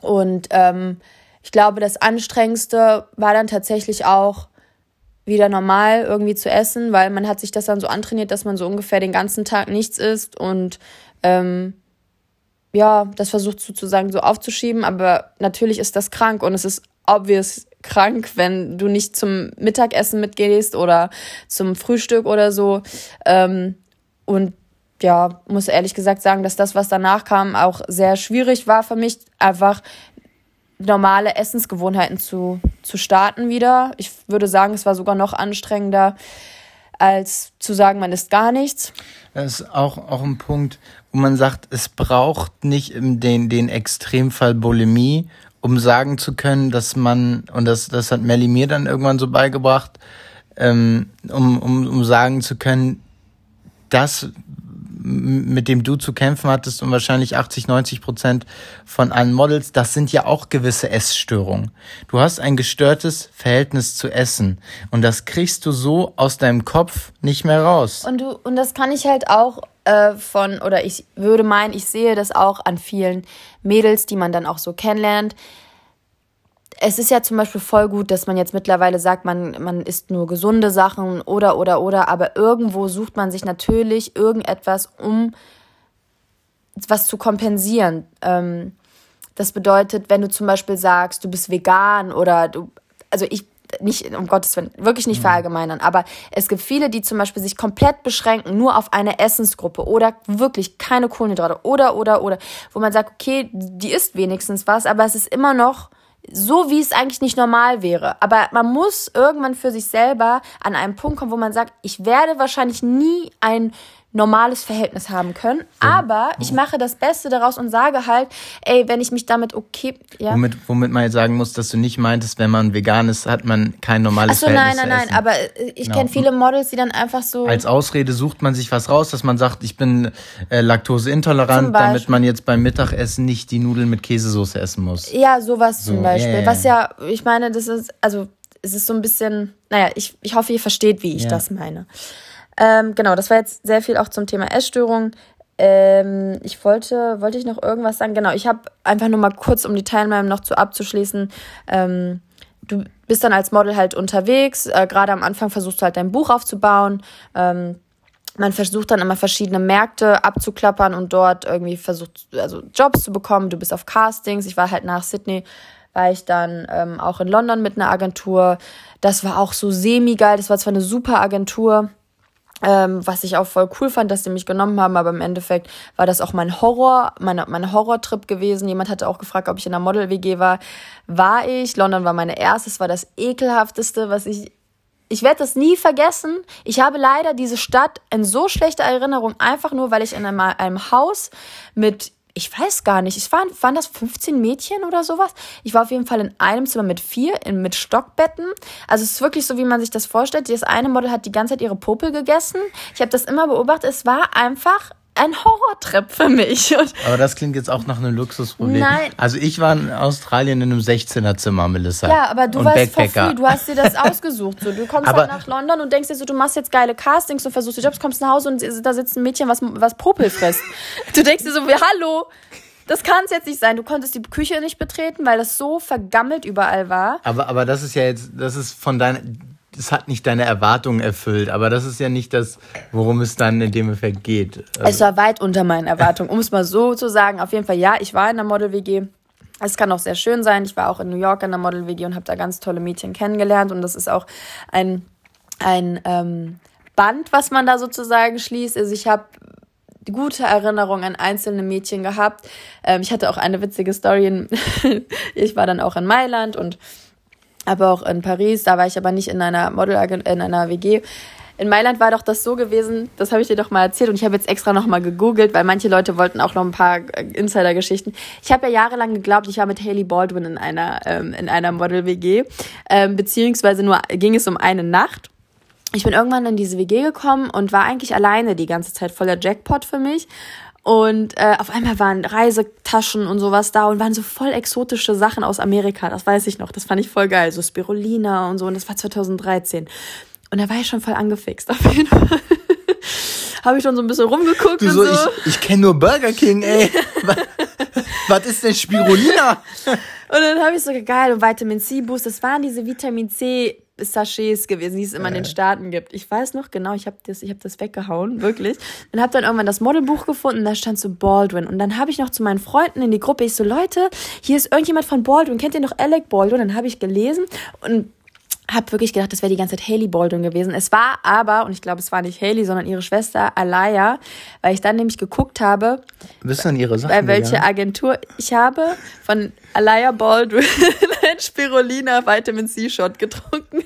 Und ähm, ich glaube, das Anstrengendste war dann tatsächlich auch wieder normal irgendwie zu essen, weil man hat sich das dann so antrainiert, dass man so ungefähr den ganzen Tag nichts isst und ähm, ja, das versucht sozusagen so aufzuschieben, aber natürlich ist das krank und es ist obvious krank, wenn du nicht zum Mittagessen mitgehst oder zum Frühstück oder so. Ähm, und ja, muss ehrlich gesagt sagen, dass das, was danach kam, auch sehr schwierig war für mich, einfach normale Essensgewohnheiten zu, zu starten wieder. Ich würde sagen, es war sogar noch anstrengender, als zu sagen, man isst gar nichts. Das ist auch, auch ein Punkt, wo man sagt, es braucht nicht den, den Extremfall Bulimie, um sagen zu können, dass man, und das, das hat Melly mir dann irgendwann so beigebracht, ähm, um, um, um sagen zu können, das mit dem du zu kämpfen hattest und wahrscheinlich 80, 90 Prozent von allen Models, das sind ja auch gewisse Essstörungen. Du hast ein gestörtes Verhältnis zu Essen und das kriegst du so aus deinem Kopf nicht mehr raus. Und du, und das kann ich halt auch äh, von, oder ich würde meinen, ich sehe das auch an vielen Mädels, die man dann auch so kennenlernt es ist ja zum Beispiel voll gut, dass man jetzt mittlerweile sagt, man, man isst nur gesunde Sachen oder, oder, oder, aber irgendwo sucht man sich natürlich irgendetwas, um was zu kompensieren. Ähm, das bedeutet, wenn du zum Beispiel sagst, du bist vegan oder du, also ich, nicht, um Gottes Willen, wirklich nicht mhm. verallgemeinern, aber es gibt viele, die zum Beispiel sich komplett beschränken, nur auf eine Essensgruppe oder wirklich keine Kohlenhydrate oder, oder, oder, wo man sagt, okay, die isst wenigstens was, aber es ist immer noch so, wie es eigentlich nicht normal wäre. Aber man muss irgendwann für sich selber an einen Punkt kommen, wo man sagt, ich werde wahrscheinlich nie ein normales Verhältnis haben können. Aber ich mache das Beste daraus und sage halt, ey, wenn ich mich damit okay. Ja. Womit, womit man jetzt sagen muss, dass du nicht meintest, wenn man vegan ist, hat man kein normales Ach so, Verhältnis. Nein, nein, nein, aber äh, ich genau. kenne viele Models, die dann einfach so. Als Ausrede sucht man sich was raus, dass man sagt, ich bin äh, laktoseintolerant, damit man jetzt beim Mittagessen nicht die Nudeln mit Käsesoße essen muss. Ja, sowas so, zum Beispiel. Yeah. Was ja, ich meine, das ist, also es ist so ein bisschen, naja, ich, ich hoffe, ihr versteht, wie ich yeah. das meine. Ähm, genau, das war jetzt sehr viel auch zum Thema Essstörung. Ähm, ich wollte, wollte ich noch irgendwas sagen? Genau, ich habe einfach nur mal kurz, um die Teilnahme noch zu abzuschließen. Ähm, du bist dann als Model halt unterwegs. Äh, Gerade am Anfang versuchst du halt dein Buch aufzubauen. Ähm, man versucht dann immer verschiedene Märkte abzuklappern und dort irgendwie versucht, also Jobs zu bekommen. Du bist auf Castings. Ich war halt nach Sydney, war ich dann ähm, auch in London mit einer Agentur. Das war auch so semi-geil. Das war zwar eine super Agentur, ähm, was ich auch voll cool fand, dass sie mich genommen haben, aber im Endeffekt war das auch mein Horror, meine, mein Horrortrip gewesen. Jemand hatte auch gefragt, ob ich in der Model-WG war. War ich. London war meine erste. Es war das ekelhafteste, was ich. Ich werde das nie vergessen. Ich habe leider diese Stadt in so schlechter Erinnerung, einfach nur, weil ich in einem, einem Haus mit ich weiß gar nicht, es waren, waren das 15 Mädchen oder sowas? Ich war auf jeden Fall in einem Zimmer mit vier, in, mit Stockbetten. Also es ist wirklich so, wie man sich das vorstellt. Das eine Model hat die ganze Zeit ihre Popel gegessen. Ich habe das immer beobachtet. Es war einfach ein Horrortrip für mich. Und Aber das klingt jetzt auch nach einem Luxusproblem. Nein. Also ich war in Australien in einem 16er Zimmer, Melissa. Ja, aber du warst for free, du hast dir das ausgesucht. So. Du kommst aber halt nach London und denkst dir so, du machst jetzt geile Castings und versuchst die Jobs, kommst nach Hause und da sitzt ein Mädchen, was, was Popel frisst. Du denkst dir so, hallo, das kann es jetzt nicht sein. Du konntest die Küche nicht betreten, weil das so vergammelt überall war. Aber, aber das ist ja jetzt, das ist von deinen es hat nicht deine Erwartungen erfüllt, aber das ist ja nicht das, worum es dann in dem Effekt geht. Also es war weit unter meinen Erwartungen, um es mal so zu sagen. Auf jeden Fall, ja, ich war in der Model-WG. Es kann auch sehr schön sein. Ich war auch in New York in der Model-WG und habe da ganz tolle Mädchen kennengelernt. Und das ist auch ein, ein ähm, Band, was man da sozusagen schließt. Also ich habe gute Erinnerungen an einzelne Mädchen gehabt. Ähm, ich hatte auch eine witzige Story. ich war dann auch in Mailand und aber auch in Paris, da war ich aber nicht in einer Model in einer WG. In Mailand war doch das so gewesen, das habe ich dir doch mal erzählt und ich habe jetzt extra noch mal gegoogelt, weil manche Leute wollten auch noch ein paar Insider-Geschichten. Ich habe ja jahrelang geglaubt, ich war mit Haley Baldwin in einer ähm, in einer Model-WG, ähm, beziehungsweise nur ging es um eine Nacht. Ich bin irgendwann in diese WG gekommen und war eigentlich alleine die ganze Zeit voller Jackpot für mich und äh, auf einmal waren Reisetaschen und sowas da und waren so voll exotische Sachen aus Amerika. Das weiß ich noch. Das fand ich voll geil. So Spirulina und so. Und das war 2013. Und da war ich schon voll angefixt. Auf jeden Fall. Habe ich schon so ein bisschen rumgeguckt du so, und so. Ich, ich kenne nur Burger King, ey. was, was ist denn Spirulina? und dann habe ich so, geil, und Vitamin C Boost. Das waren diese Vitamin C Sachets gewesen, die es immer in den Staaten gibt. Ich weiß noch genau, ich habe das, ich hab das weggehauen, wirklich. Und habe dann irgendwann das Modelbuch gefunden, da stand so Baldwin. Und dann habe ich noch zu meinen Freunden in die Gruppe, ich so, Leute, hier ist irgendjemand von Baldwin, kennt ihr noch Alec Baldwin? Dann habe ich gelesen und habe wirklich gedacht, das wäre die ganze Zeit Haley Baldwin gewesen. Es war aber, und ich glaube, es war nicht Haley, sondern ihre Schwester Alaya, weil ich dann nämlich geguckt habe, an ihre Sachen bei welche gegangen? Agentur ich habe von Alaya Baldwin ein Spirulina Vitamin C Shot getrunken.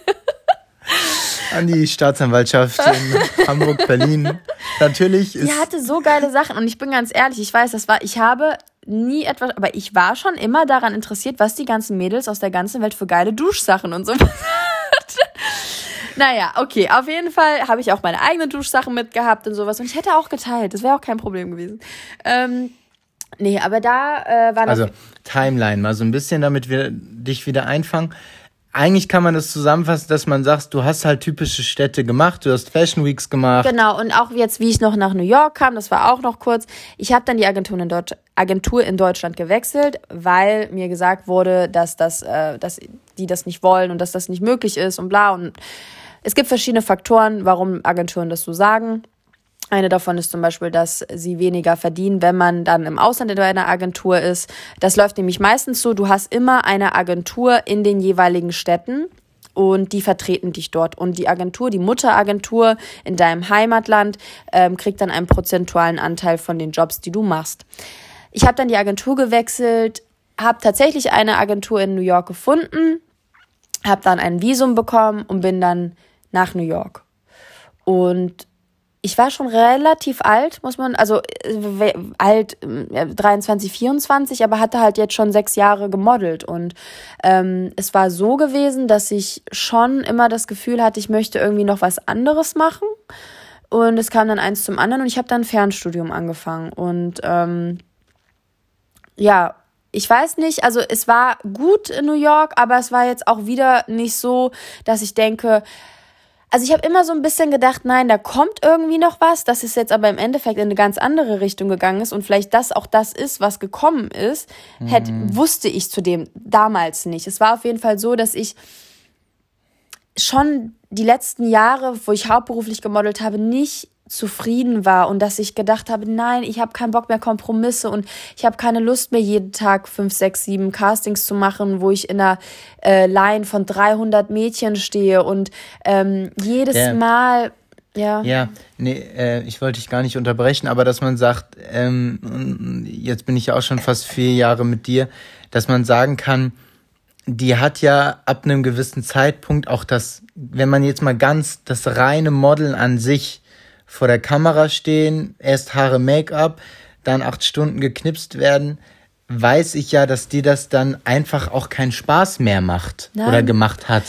An die Staatsanwaltschaft in Hamburg, Berlin. Natürlich ist. Die hatte so geile Sachen und ich bin ganz ehrlich, ich weiß, das war, ich habe nie etwas, aber ich war schon immer daran interessiert, was die ganzen Mädels aus der ganzen Welt für geile Duschsachen und so naja, okay, auf jeden Fall habe ich auch meine eigenen Duschsachen mitgehabt und sowas und ich hätte auch geteilt, das wäre auch kein Problem gewesen. Ähm, nee, aber da äh, war Also Timeline, mal so ein bisschen, damit wir dich wieder einfangen eigentlich kann man das zusammenfassen, dass man sagt, du hast halt typische Städte gemacht, du hast Fashion Weeks gemacht. Genau, und auch jetzt, wie ich noch nach New York kam, das war auch noch kurz. Ich habe dann die Agentur in, Deutsch, Agentur in Deutschland gewechselt, weil mir gesagt wurde, dass, das, äh, dass die das nicht wollen und dass das nicht möglich ist und bla. Und es gibt verschiedene Faktoren, warum Agenturen das so sagen. Eine davon ist zum Beispiel, dass sie weniger verdienen, wenn man dann im Ausland in einer Agentur ist. Das läuft nämlich meistens so, du hast immer eine Agentur in den jeweiligen Städten und die vertreten dich dort. Und die Agentur, die Mutteragentur in deinem Heimatland, ähm, kriegt dann einen prozentualen Anteil von den Jobs, die du machst. Ich habe dann die Agentur gewechselt, habe tatsächlich eine Agentur in New York gefunden, habe dann ein Visum bekommen und bin dann nach New York. Und ich war schon relativ alt, muss man, also äh, alt, äh, 23, 24, aber hatte halt jetzt schon sechs Jahre gemodelt. Und ähm, es war so gewesen, dass ich schon immer das Gefühl hatte, ich möchte irgendwie noch was anderes machen. Und es kam dann eins zum anderen und ich habe dann Fernstudium angefangen. Und ähm, ja, ich weiß nicht, also es war gut in New York, aber es war jetzt auch wieder nicht so, dass ich denke, also ich habe immer so ein bisschen gedacht, nein, da kommt irgendwie noch was, dass es jetzt aber im Endeffekt in eine ganz andere Richtung gegangen ist und vielleicht das auch das ist, was gekommen ist, mhm. hätte, wusste ich zudem damals nicht. Es war auf jeden Fall so, dass ich schon die letzten Jahre, wo ich hauptberuflich gemodelt habe, nicht zufrieden war und dass ich gedacht habe, nein, ich habe keinen Bock mehr Kompromisse und ich habe keine Lust mehr jeden Tag fünf, sechs, sieben Castings zu machen, wo ich in einer äh, Line von 300 Mädchen stehe und ähm, jedes yeah. Mal ja. Ja, nee, äh, ich wollte dich gar nicht unterbrechen, aber dass man sagt, ähm, jetzt bin ich ja auch schon fast vier Jahre mit dir, dass man sagen kann, die hat ja ab einem gewissen Zeitpunkt auch das, wenn man jetzt mal ganz das reine Modeln an sich vor der Kamera stehen, erst Haare, Make-up, dann acht Stunden geknipst werden, weiß ich ja, dass dir das dann einfach auch keinen Spaß mehr macht Nein. oder gemacht hat.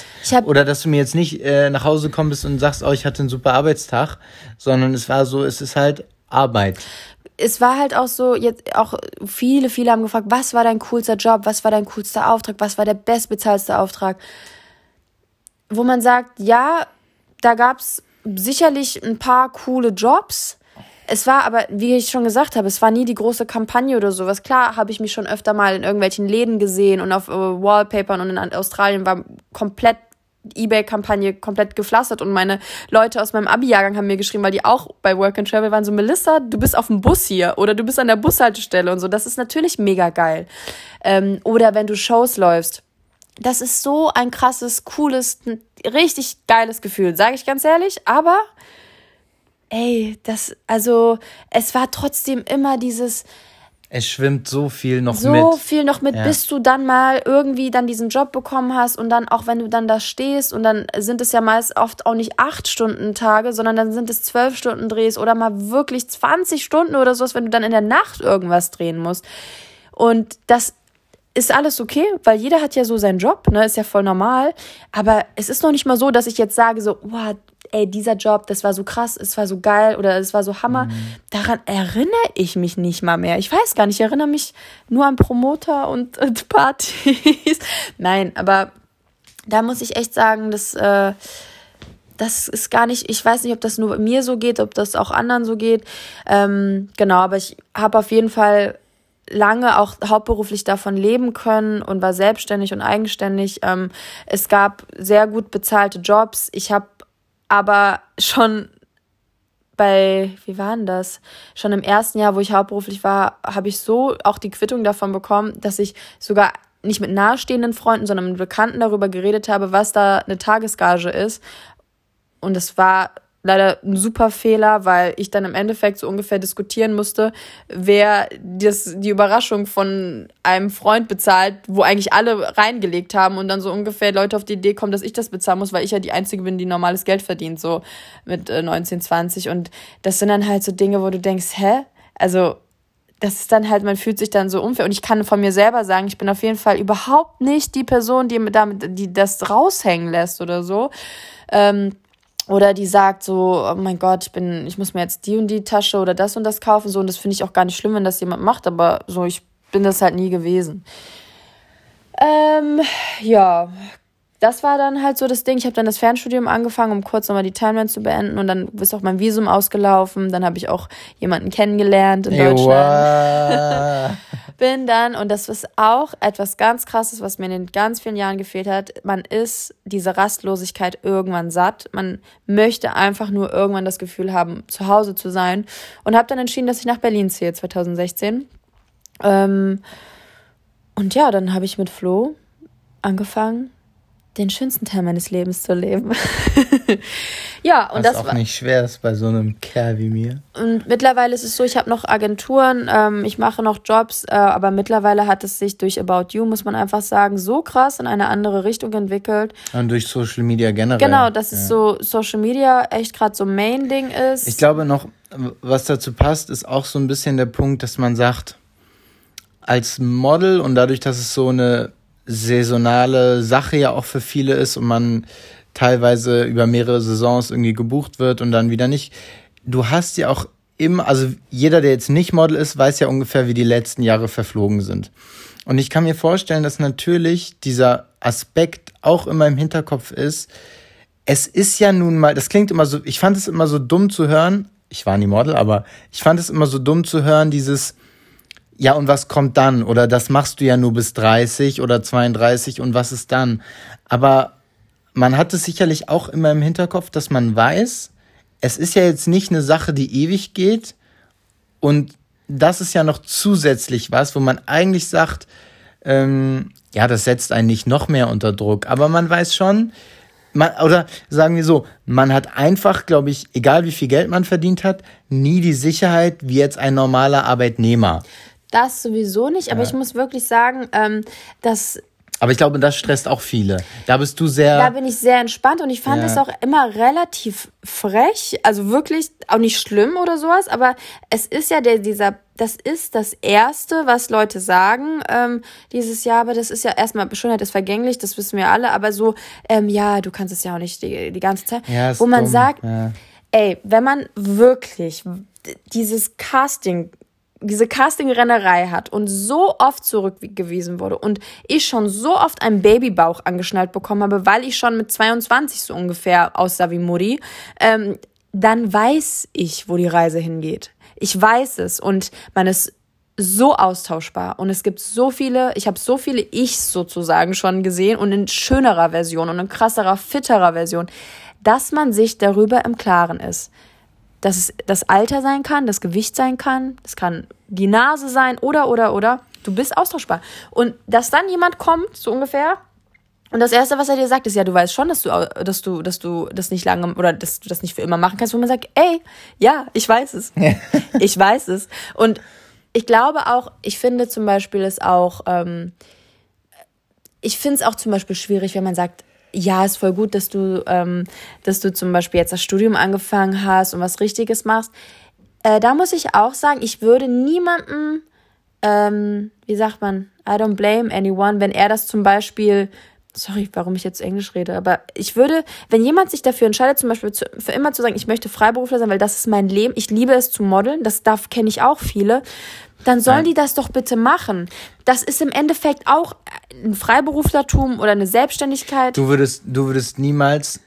oder dass du mir jetzt nicht äh, nach Hause kommst und sagst, oh, ich hatte einen super Arbeitstag, sondern es war so, es ist halt Arbeit. Es war halt auch so, jetzt auch viele, viele haben gefragt, was war dein coolster Job, was war dein coolster Auftrag, was war der bestbezahlste Auftrag? Wo man sagt, ja, da gab's sicherlich ein paar coole Jobs. Es war aber, wie ich schon gesagt habe, es war nie die große Kampagne oder sowas. Klar habe ich mich schon öfter mal in irgendwelchen Läden gesehen und auf äh, Wallpapern und in Australien war komplett Ebay-Kampagne komplett geflassert und meine Leute aus meinem Abi-Jahrgang haben mir geschrieben, weil die auch bei Work and Travel waren, so Melissa, du bist auf dem Bus hier oder du bist an der Bushaltestelle und so. Das ist natürlich mega geil. Ähm, oder wenn du Shows läufst das ist so ein krasses, cooles, richtig geiles Gefühl, sage ich ganz ehrlich. Aber, ey, das, also, es war trotzdem immer dieses. Es schwimmt so viel noch so mit. So viel noch mit, ja. bis du dann mal irgendwie dann diesen Job bekommen hast und dann auch wenn du dann da stehst und dann sind es ja meist oft auch nicht acht Stunden Tage, sondern dann sind es zwölf Stunden Drehs oder mal wirklich 20 Stunden oder sowas, wenn du dann in der Nacht irgendwas drehen musst. Und das ist alles okay, weil jeder hat ja so seinen Job, ne, ist ja voll normal. Aber es ist noch nicht mal so, dass ich jetzt sage so, wow, ey, dieser Job, das war so krass, es war so geil oder es war so Hammer. Mhm. Daran erinnere ich mich nicht mal mehr. Ich weiß gar nicht, ich erinnere mich nur an Promoter und, und Partys. Nein, aber da muss ich echt sagen, dass äh, das ist gar nicht, ich weiß nicht, ob das nur mir so geht, ob das auch anderen so geht. Ähm, genau, aber ich habe auf jeden Fall lange auch hauptberuflich davon leben können und war selbstständig und eigenständig. Ähm, es gab sehr gut bezahlte Jobs. Ich habe aber schon bei, wie war denn das? Schon im ersten Jahr, wo ich hauptberuflich war, habe ich so auch die Quittung davon bekommen, dass ich sogar nicht mit nahestehenden Freunden, sondern mit Bekannten darüber geredet habe, was da eine Tagesgage ist. Und es war leider ein super Fehler, weil ich dann im Endeffekt so ungefähr diskutieren musste, wer das, die Überraschung von einem Freund bezahlt, wo eigentlich alle reingelegt haben und dann so ungefähr Leute auf die Idee kommen, dass ich das bezahlen muss, weil ich ja die Einzige bin, die normales Geld verdient, so mit äh, 19, 20. Und das sind dann halt so Dinge, wo du denkst, hä? Also, das ist dann halt, man fühlt sich dann so unfair. Und ich kann von mir selber sagen, ich bin auf jeden Fall überhaupt nicht die Person, die damit, die das raushängen lässt oder so. Ähm, oder die sagt so, oh mein Gott, ich bin, ich muss mir jetzt die und die Tasche oder das und das kaufen, so, und das finde ich auch gar nicht schlimm, wenn das jemand macht, aber so, ich bin das halt nie gewesen. Ähm, ja, das war dann halt so das Ding. Ich habe dann das Fernstudium angefangen, um kurz nochmal die Timeline zu beenden und dann ist auch mein Visum ausgelaufen. Dann habe ich auch jemanden kennengelernt in Deutschland. Bin dann, und das ist auch etwas ganz krasses, was mir in den ganz vielen Jahren gefehlt hat. Man ist diese Rastlosigkeit irgendwann satt. Man möchte einfach nur irgendwann das Gefühl haben, zu Hause zu sein. Und habe dann entschieden, dass ich nach Berlin ziehe 2016. Ähm, und ja, dann habe ich mit Flo angefangen, den schönsten Teil meines Lebens zu leben. ja, und Was das auch war, nicht schwer ist bei so einem Kerl wie mir. Und mittlerweile ist es so, ich habe noch Agenturen, ähm, ich mache noch Jobs, äh, aber mittlerweile hat es sich durch About You, muss man einfach sagen, so krass in eine andere Richtung entwickelt. Und durch Social Media generell. Genau, dass ja. es so Social Media echt gerade so Main-Ding ist. Ich glaube noch, was dazu passt, ist auch so ein bisschen der Punkt, dass man sagt, als Model und dadurch, dass es so eine saisonale Sache ja auch für viele ist und man teilweise über mehrere Saisons irgendwie gebucht wird und dann wieder nicht. Du hast ja auch immer, also jeder, der jetzt nicht Model ist, weiß ja ungefähr, wie die letzten Jahre verflogen sind. Und ich kann mir vorstellen, dass natürlich dieser Aspekt auch immer im Hinterkopf ist. Es ist ja nun mal, das klingt immer so, ich fand es immer so dumm zu hören. Ich war nie Model, aber ich fand es immer so dumm zu hören, dieses, ja, und was kommt dann? Oder das machst du ja nur bis 30 oder 32 und was ist dann? Aber man hat es sicherlich auch immer im Hinterkopf, dass man weiß, es ist ja jetzt nicht eine Sache, die ewig geht. Und das ist ja noch zusätzlich was, wo man eigentlich sagt, ähm, ja, das setzt einen nicht noch mehr unter Druck. Aber man weiß schon, man, oder sagen wir so, man hat einfach, glaube ich, egal wie viel Geld man verdient hat, nie die Sicherheit wie jetzt ein normaler Arbeitnehmer. Das sowieso nicht, aber ja. ich muss wirklich sagen, ähm, dass aber ich glaube, das stresst auch viele. Da bist du sehr. Da bin ich sehr entspannt und ich fand ja. es auch immer relativ frech. Also wirklich auch nicht schlimm oder sowas, aber es ist ja der, dieser, das ist das Erste, was Leute sagen ähm, dieses Jahr, aber das ist ja erstmal, Schönheit ist vergänglich, das wissen wir alle, aber so, ähm, ja, du kannst es ja auch nicht die, die ganze Zeit. Ja, wo man dumm. sagt, ja. ey, wenn man wirklich dieses Casting diese Casting-Rennerei hat und so oft zurückgewiesen wurde und ich schon so oft einen Babybauch angeschnallt bekommen habe, weil ich schon mit 22 so ungefähr aussah wie Mutti, ähm, dann weiß ich, wo die Reise hingeht. Ich weiß es und man ist so austauschbar und es gibt so viele, ich habe so viele Ichs sozusagen schon gesehen und in schönerer Version und in krasserer, fitterer Version, dass man sich darüber im Klaren ist dass es das Alter sein kann, das Gewicht sein kann, es kann die Nase sein oder, oder, oder. Du bist austauschbar. Und dass dann jemand kommt, so ungefähr, und das Erste, was er dir sagt, ist, ja, du weißt schon, dass du, dass du, dass du das nicht lange oder dass du das nicht für immer machen kannst, wo man sagt, ey, ja, ich weiß es. ich weiß es. Und ich glaube auch, ich finde zum Beispiel es auch, ähm, ich finde es auch zum Beispiel schwierig, wenn man sagt, ja, ist voll gut, dass du, ähm, dass du zum Beispiel jetzt das Studium angefangen hast und was Richtiges machst. Äh, da muss ich auch sagen, ich würde niemandem, ähm, wie sagt man, I don't blame anyone, wenn er das zum Beispiel sorry, warum ich jetzt Englisch rede, aber ich würde, wenn jemand sich dafür entscheidet, zum Beispiel zu, für immer zu sagen, ich möchte Freiberufler sein, weil das ist mein Leben, ich liebe es zu modeln, das darf kenne ich auch viele, dann sollen Nein. die das doch bitte machen. Das ist im Endeffekt auch ein Freiberuflertum oder eine Selbstständigkeit. Du würdest, du würdest niemals,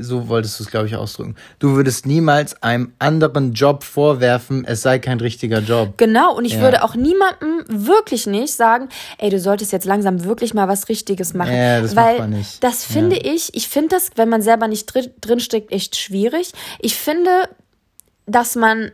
so wolltest du es, glaube ich, ausdrücken, du würdest niemals einem anderen Job vorwerfen, es sei kein richtiger Job. Genau, und ich ja. würde auch niemandem wirklich nicht sagen, ey, du solltest jetzt langsam wirklich mal was Richtiges machen. Ja, das Weil macht man nicht. Das finde ja. ich, ich finde das, wenn man selber nicht drin, drinsteckt, echt schwierig. Ich finde, dass man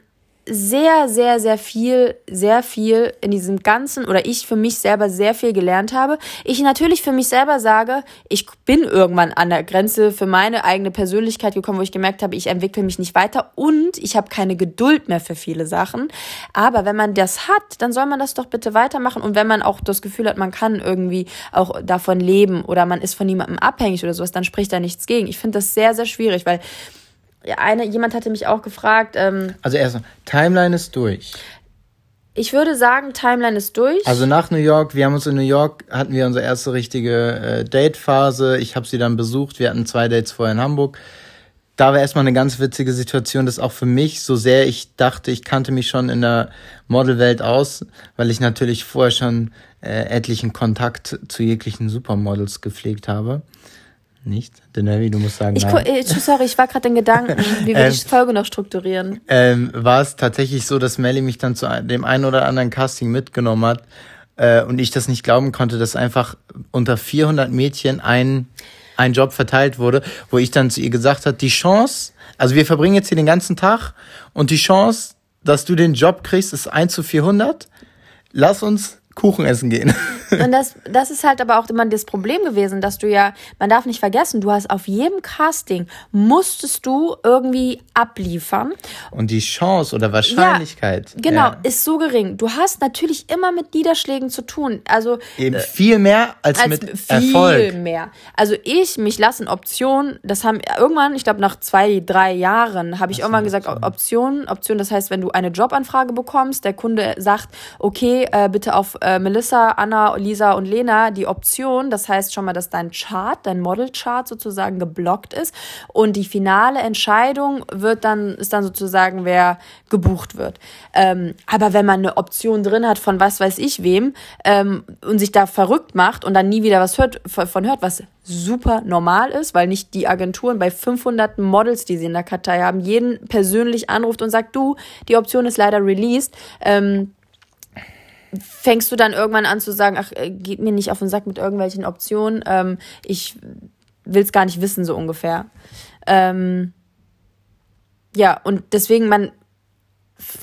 sehr, sehr, sehr viel, sehr viel in diesem Ganzen oder ich für mich selber sehr viel gelernt habe. Ich natürlich für mich selber sage, ich bin irgendwann an der Grenze für meine eigene Persönlichkeit gekommen, wo ich gemerkt habe, ich entwickle mich nicht weiter und ich habe keine Geduld mehr für viele Sachen. Aber wenn man das hat, dann soll man das doch bitte weitermachen. Und wenn man auch das Gefühl hat, man kann irgendwie auch davon leben oder man ist von niemandem abhängig oder sowas, dann spricht da nichts gegen. Ich finde das sehr, sehr schwierig, weil eine, jemand hatte mich auch gefragt. Ähm, also erstmal, Timeline ist durch. Ich würde sagen, Timeline ist durch. Also nach New York, wir haben uns in New York, hatten wir unsere erste richtige äh, Date-Phase. Ich habe sie dann besucht. Wir hatten zwei Dates vorher in Hamburg. Da war erstmal eine ganz witzige Situation, dass auch für mich, so sehr ich dachte, ich kannte mich schon in der Modelwelt aus, weil ich natürlich vorher schon äh, etlichen Kontakt zu jeglichen Supermodels gepflegt habe Nicht? Denevi, du musst sagen, Ich, nein. äh, sorry, ich war gerade in Gedanken, wie wir Ähm, die Folge noch strukturieren. ähm, war es tatsächlich so, dass Melly mich dann zu dem einen oder anderen Casting mitgenommen hat äh, und ich das nicht glauben konnte, dass einfach unter 400 Mädchen ein, ein Job verteilt wurde, wo ich dann zu ihr gesagt habe, die Chance, also wir verbringen jetzt hier den ganzen Tag und die Chance, dass du den Job kriegst, ist 1 zu 400. Lass uns Kuchen essen gehen. Und das, das ist halt aber auch immer das Problem gewesen, dass du ja, man darf nicht vergessen, du hast auf jedem Casting musstest du irgendwie abliefern. Und die Chance oder Wahrscheinlichkeit. Genau, ja, ist so gering. Du hast natürlich immer mit Niederschlägen zu tun. Also eben viel mehr als, als mit viel Erfolg. mehr. Also ich, mich lassen Optionen, das haben irgendwann, ich glaube nach zwei, drei Jahren, habe ich irgendwann gesagt, Optionen, Option, das heißt, wenn du eine Jobanfrage bekommst, der Kunde sagt, okay, äh, bitte auf äh, Melissa, Anna, Lisa und Lena die Option, das heißt schon mal, dass dein Chart, dein Model-Chart sozusagen geblockt ist und die finale Entscheidung wird dann, ist dann sozusagen, wer gebucht wird. Ähm, aber wenn man eine Option drin hat von was weiß ich wem ähm, und sich da verrückt macht und dann nie wieder was hört, von hört, was super normal ist, weil nicht die Agenturen bei 500 Models, die sie in der Kartei haben, jeden persönlich anruft und sagt, du, die Option ist leider released. Ähm, fängst du dann irgendwann an zu sagen, ach, äh, geht mir nicht auf den Sack mit irgendwelchen Optionen, ähm, ich will es gar nicht wissen, so ungefähr. Ähm, ja, und deswegen, man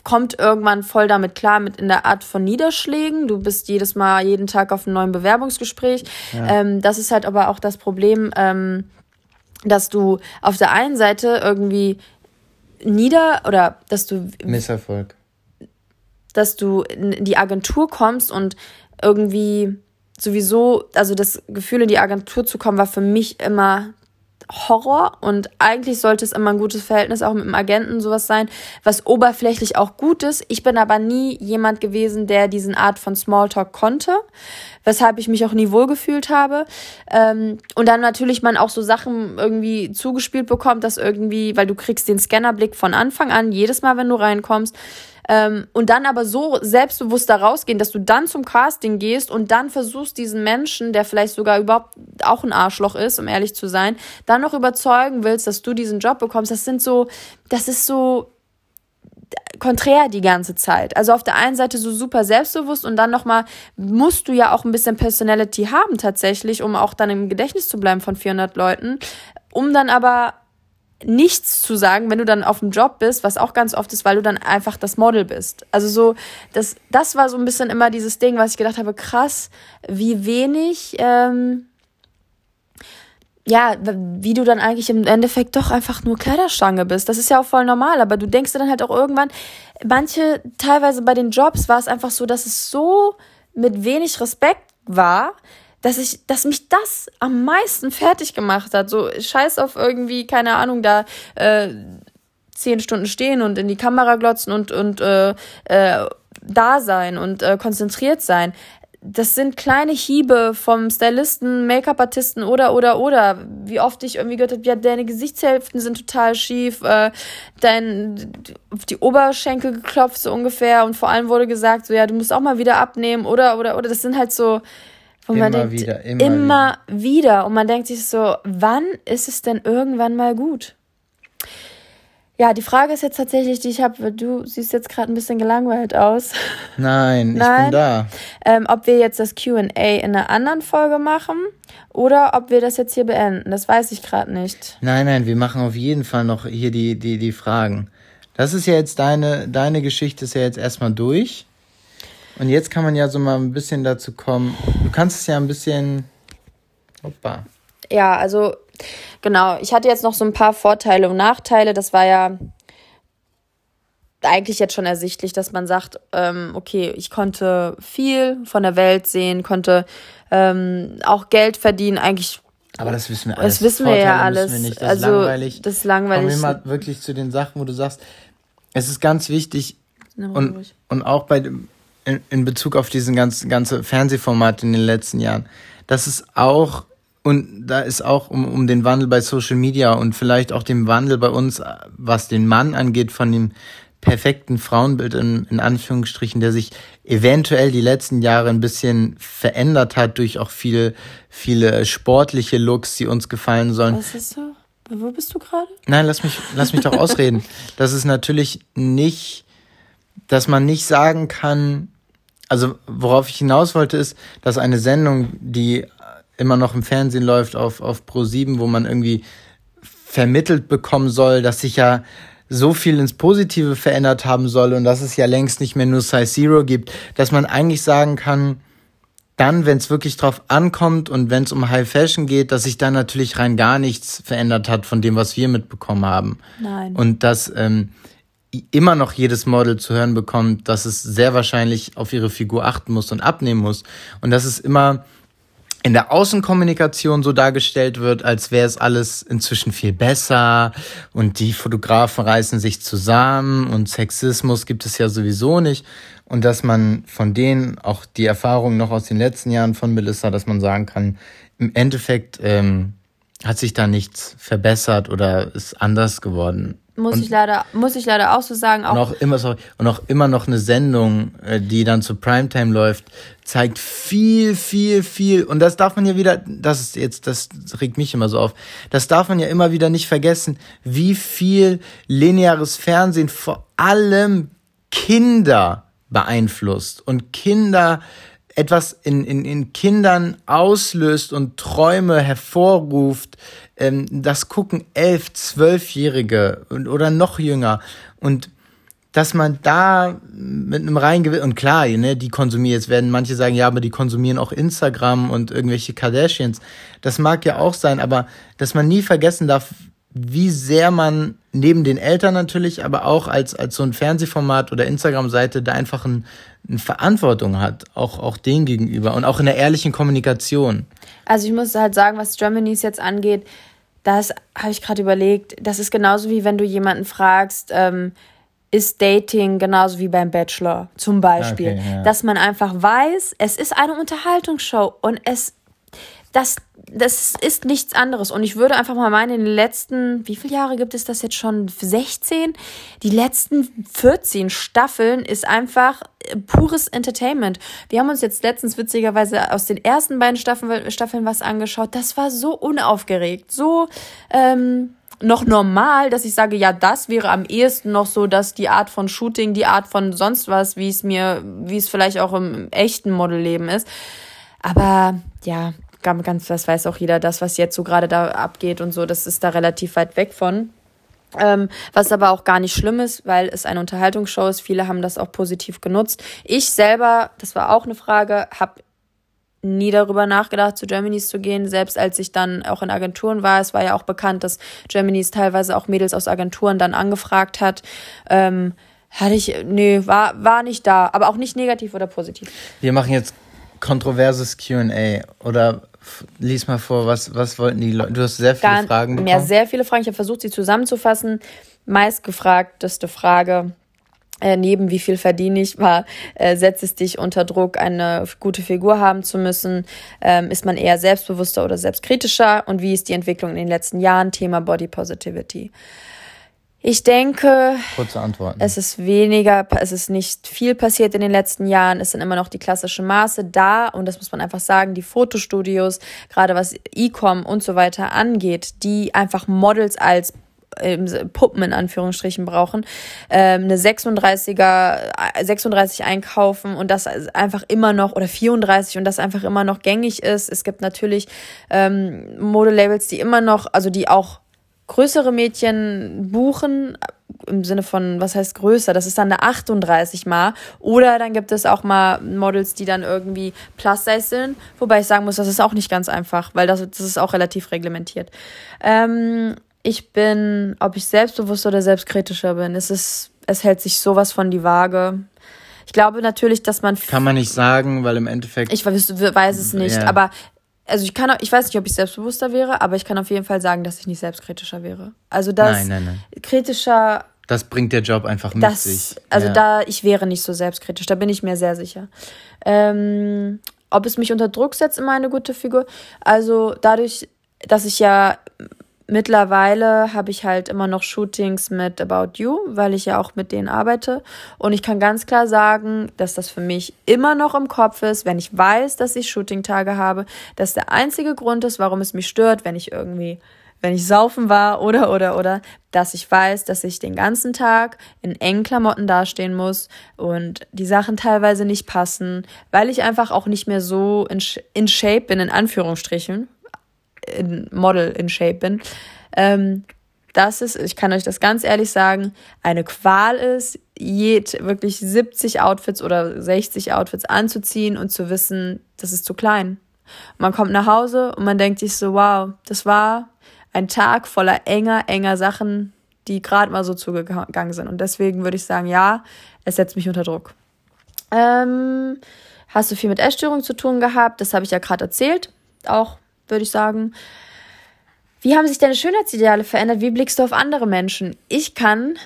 kommt irgendwann voll damit klar, mit in der Art von Niederschlägen. Du bist jedes Mal, jeden Tag auf einem neuen Bewerbungsgespräch. Ähm, das ist halt aber auch das Problem, ähm, dass du auf der einen Seite irgendwie nieder oder dass du Misserfolg. Dass du in die Agentur kommst und irgendwie sowieso, also das Gefühl in die Agentur zu kommen, war für mich immer Horror und eigentlich sollte es immer ein gutes Verhältnis auch mit dem Agenten sowas sein, was oberflächlich auch gut ist. Ich bin aber nie jemand gewesen, der diesen Art von Smalltalk konnte, weshalb ich mich auch nie wohlgefühlt habe. Ähm, und dann natürlich man auch so Sachen irgendwie zugespielt bekommt, dass irgendwie, weil du kriegst den Scannerblick von Anfang an, jedes Mal, wenn du reinkommst, ähm, und dann aber so selbstbewusst da rausgehen, dass du dann zum Casting gehst und dann versuchst, diesen Menschen, der vielleicht sogar überhaupt auch ein Arschloch ist, um ehrlich zu sein, dann noch überzeugen willst, dass du diesen Job bekommst. Das sind so, das ist so konträr die ganze Zeit. Also auf der einen Seite so super selbstbewusst und dann nochmal musst du ja auch ein bisschen Personality haben tatsächlich, um auch dann im Gedächtnis zu bleiben von 400 Leuten, um dann aber nichts zu sagen, wenn du dann auf dem Job bist, was auch ganz oft ist, weil du dann einfach das Model bist. Also so, das, das war so ein bisschen immer dieses Ding, was ich gedacht habe, krass, wie wenig, ähm, ja, wie du dann eigentlich im Endeffekt doch einfach nur Kleiderstange bist. Das ist ja auch voll normal, aber du denkst dir dann halt auch irgendwann, manche, teilweise bei den Jobs war es einfach so, dass es so mit wenig Respekt war, dass ich, dass mich das am meisten fertig gemacht hat. So scheiß auf irgendwie, keine Ahnung, da äh, zehn Stunden stehen und in die Kamera glotzen und, und äh, äh, da sein und äh, konzentriert sein. Das sind kleine Hiebe vom Stylisten, Make-up-Artisten oder, oder, oder. Wie oft ich irgendwie gehört habe, ja, deine Gesichtshälften sind total schief, äh, dein, auf die Oberschenkel geklopft so ungefähr und vor allem wurde gesagt, so, ja, du musst auch mal wieder abnehmen oder, oder, oder. Das sind halt so, man Immer denkt, wieder, immer immer wieder. Und man denkt sich so, wann ist es denn irgendwann mal gut? Ja, die Frage ist jetzt tatsächlich, die ich habe, du siehst jetzt gerade ein bisschen gelangweilt aus, Nein, ich Nein. bin da. ähm, ob wir jetzt das QA in einer anderen Folge machen oder ob wir das jetzt hier beenden. Das weiß ich gerade nicht. Nein, nein, wir machen auf jeden Fall noch hier die, die, die Fragen. Das ist ja jetzt deine, deine Geschichte ist ja jetzt erstmal durch. Und jetzt kann man ja so mal ein bisschen dazu kommen. Du kannst es ja ein bisschen. Hoppa. Ja, also genau, ich hatte jetzt noch so ein paar Vorteile und Nachteile. Das war ja eigentlich jetzt schon ersichtlich, dass man sagt, ähm, okay, ich konnte viel von der Welt sehen, konnte ähm, auch Geld verdienen, eigentlich Aber das wissen wir alles. Das wissen wir ja Vorteile alles. wir nicht. Das also, ist langweilig. das ist langweilig. Kommen wir mal wirklich zu den Sachen, wo du sagst, es ist ganz wichtig und, ruhig. und auch bei dem, in, in Bezug auf diesen ganzen ganze Fernsehformat in den letzten Jahren, das ist auch und da ist auch um, um den Wandel bei Social Media und vielleicht auch dem Wandel bei uns, was den Mann angeht, von dem perfekten Frauenbild in, in Anführungsstrichen, der sich eventuell die letzten Jahre ein bisschen verändert hat durch auch viele, viele sportliche Looks, die uns gefallen sollen. Was ist so? Wo bist du gerade? Nein, lass mich, lass mich doch ausreden. Das ist natürlich nicht, dass man nicht sagen kann, also worauf ich hinaus wollte, ist, dass eine Sendung, die immer noch im Fernsehen läuft auf, auf Pro7, wo man irgendwie vermittelt bekommen soll, dass sich ja so viel ins Positive verändert haben soll und dass es ja längst nicht mehr nur Size Zero gibt, dass man eigentlich sagen kann, dann, wenn es wirklich drauf ankommt und wenn es um High Fashion geht, dass sich dann natürlich rein gar nichts verändert hat von dem, was wir mitbekommen haben. Nein. Und dass ähm, immer noch jedes Model zu hören bekommt, dass es sehr wahrscheinlich auf ihre Figur achten muss und abnehmen muss. Und dass es immer in der Außenkommunikation so dargestellt wird, als wäre es alles inzwischen viel besser und die Fotografen reißen sich zusammen und Sexismus gibt es ja sowieso nicht und dass man von denen auch die Erfahrung noch aus den letzten Jahren von Melissa, dass man sagen kann, im Endeffekt ähm, hat sich da nichts verbessert oder ist anders geworden. Muss und ich leider, muss ich leider auch so sagen. Auch und auch immer sorry, und auch immer noch eine Sendung, äh, die dann zu Primetime läuft, zeigt viel, viel, viel. Und das darf man ja wieder, das ist jetzt, das regt mich immer so auf. Das darf man ja immer wieder nicht vergessen, wie viel lineares Fernsehen vor allem Kinder beeinflusst und Kinder etwas in, in, in Kindern auslöst und Träume hervorruft, ähm, das gucken elf, zwölfjährige oder noch jünger und dass man da mit einem reinen und klar, ne, die konsumieren, jetzt werden manche sagen, ja, aber die konsumieren auch Instagram und irgendwelche Kardashians. Das mag ja auch sein, aber dass man nie vergessen darf, wie sehr man neben den Eltern natürlich, aber auch als, als so ein Fernsehformat oder Instagram-Seite da einfach ein, eine Verantwortung hat, auch, auch denen gegenüber und auch in der ehrlichen Kommunikation. Also ich muss halt sagen, was Germanys jetzt angeht, das habe ich gerade überlegt, das ist genauso wie wenn du jemanden fragst, ähm, ist Dating genauso wie beim Bachelor zum Beispiel. Okay, ja. Dass man einfach weiß, es ist eine Unterhaltungsshow und es, das, das ist nichts anderes. Und ich würde einfach mal meinen, in den letzten, wie viele Jahre gibt es das jetzt schon? 16? Die letzten 14 Staffeln ist einfach pures Entertainment. Wir haben uns jetzt letztens witzigerweise aus den ersten beiden Staffeln, Staffeln was angeschaut. Das war so unaufgeregt, so ähm, noch normal, dass ich sage, ja, das wäre am ehesten noch so, dass die Art von Shooting, die Art von sonst was, wie es mir, wie es vielleicht auch im echten Modelleben ist. Aber ja, ganz, das weiß auch jeder, das, was jetzt so gerade da abgeht und so, das ist da relativ weit weg von. Ähm, was aber auch gar nicht schlimm ist, weil es eine Unterhaltungsshow ist. Viele haben das auch positiv genutzt. Ich selber, das war auch eine Frage, habe nie darüber nachgedacht, zu Germanys zu gehen, selbst als ich dann auch in Agenturen war. Es war ja auch bekannt, dass Germanys teilweise auch Mädels aus Agenturen dann angefragt hat. Ähm, hatte ich, nee, war, war nicht da, aber auch nicht negativ oder positiv. Wir machen jetzt kontroverses QA oder lies mal vor, was, was wollten die Leute? Du hast sehr viele Gar, Fragen bekommen. Ja, sehr viele Fragen. Ich habe versucht, sie zusammenzufassen. Meistgefragteste Frage, äh, neben wie viel verdiene ich, war, äh, setzt es dich unter Druck, eine gute Figur haben zu müssen? Ähm, ist man eher selbstbewusster oder selbstkritischer? Und wie ist die Entwicklung in den letzten Jahren? Thema Body Positivity. Ich denke, Kurze Antworten. es ist weniger, es ist nicht viel passiert in den letzten Jahren. Es sind immer noch die klassischen Maße da und das muss man einfach sagen, die Fotostudios, gerade was E-Com und so weiter angeht, die einfach Models als ähm, Puppen in Anführungsstrichen brauchen, ähm, eine 36er, 36 äh, einkaufen und das einfach immer noch oder 34 und das einfach immer noch gängig ist. Es gibt natürlich ähm, Modelabels, die immer noch, also die auch größere Mädchen buchen im Sinne von, was heißt größer? Das ist dann eine 38 mal. Oder dann gibt es auch mal Models, die dann irgendwie Plus-Size sind. Wobei ich sagen muss, das ist auch nicht ganz einfach, weil das, das ist auch relativ reglementiert. Ähm, ich bin, ob ich selbstbewusster oder selbstkritischer bin, es ist, es hält sich sowas von die Waage. Ich glaube natürlich, dass man. Kann man nicht sagen, weil im Endeffekt. Ich weiß, weiß es nicht, ja. aber also ich kann, ich weiß nicht, ob ich selbstbewusster wäre, aber ich kann auf jeden Fall sagen, dass ich nicht selbstkritischer wäre. Also das nein, nein, nein. kritischer. Das bringt der Job einfach mit das, sich. Also ja. da, ich wäre nicht so selbstkritisch, da bin ich mir sehr sicher. Ähm, ob es mich unter Druck setzt, immer eine gute Figur. Also dadurch, dass ich ja mittlerweile habe ich halt immer noch Shootings mit About You, weil ich ja auch mit denen arbeite. Und ich kann ganz klar sagen, dass das für mich immer noch im Kopf ist, wenn ich weiß, dass ich Shootingtage habe, dass der einzige Grund ist, warum es mich stört, wenn ich irgendwie, wenn ich saufen war oder, oder, oder, dass ich weiß, dass ich den ganzen Tag in engen Klamotten dastehen muss und die Sachen teilweise nicht passen, weil ich einfach auch nicht mehr so in, in Shape bin, in Anführungsstrichen, in Model in Shape bin. Ähm, das ist, ich kann euch das ganz ehrlich sagen, eine Qual ist, jed, wirklich 70 Outfits oder 60 Outfits anzuziehen und zu wissen, das ist zu klein. Man kommt nach Hause und man denkt sich so, wow, das war ein Tag voller enger, enger Sachen, die gerade mal so zugegangen sind. Und deswegen würde ich sagen, ja, es setzt mich unter Druck. Ähm, hast du viel mit Essstörung zu tun gehabt? Das habe ich ja gerade erzählt. Auch würde ich sagen. Wie haben sich deine Schönheitsideale verändert? Wie blickst du auf andere Menschen? Ich kann,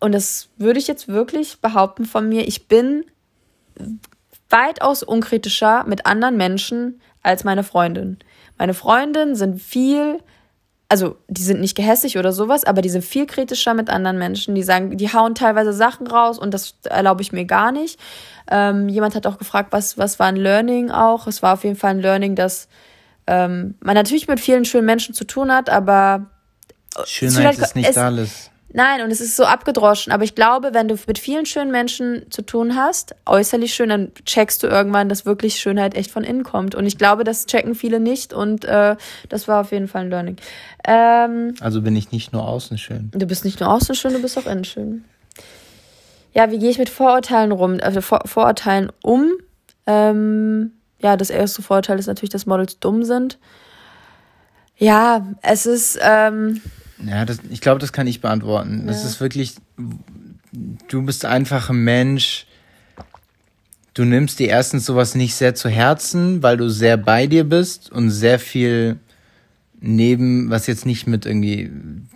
und das würde ich jetzt wirklich behaupten von mir, ich bin weitaus unkritischer mit anderen Menschen als meine Freundin. Meine Freundinnen sind viel, also die sind nicht gehässig oder sowas, aber die sind viel kritischer mit anderen Menschen. Die sagen, die hauen teilweise Sachen raus und das erlaube ich mir gar nicht. Ähm, jemand hat auch gefragt, was, was war ein Learning auch? Es war auf jeden Fall ein Learning, dass ähm, man natürlich mit vielen schönen Menschen zu tun hat, aber Schönheit ist nicht es, alles. Nein, und es ist so abgedroschen. Aber ich glaube, wenn du mit vielen schönen Menschen zu tun hast, äußerlich schön, dann checkst du irgendwann, dass wirklich Schönheit echt von innen kommt. Und ich glaube, das checken viele nicht. Und äh, das war auf jeden Fall ein Learning. Ähm, also bin ich nicht nur außen schön. Du bist nicht nur außen schön, du bist auch innen schön. Ja, wie gehe ich mit Vorurteilen rum, also Vor Vorurteilen um? Ähm, ja, das erste Vorteil ist natürlich, dass Models dumm sind. Ja, es ist. Ähm, ja, das, ich glaube, das kann ich beantworten. Ja. Das ist wirklich. Du bist einfach ein Mensch. Du nimmst dir erstens sowas nicht sehr zu Herzen, weil du sehr bei dir bist und sehr viel neben, was jetzt nicht mit irgendwie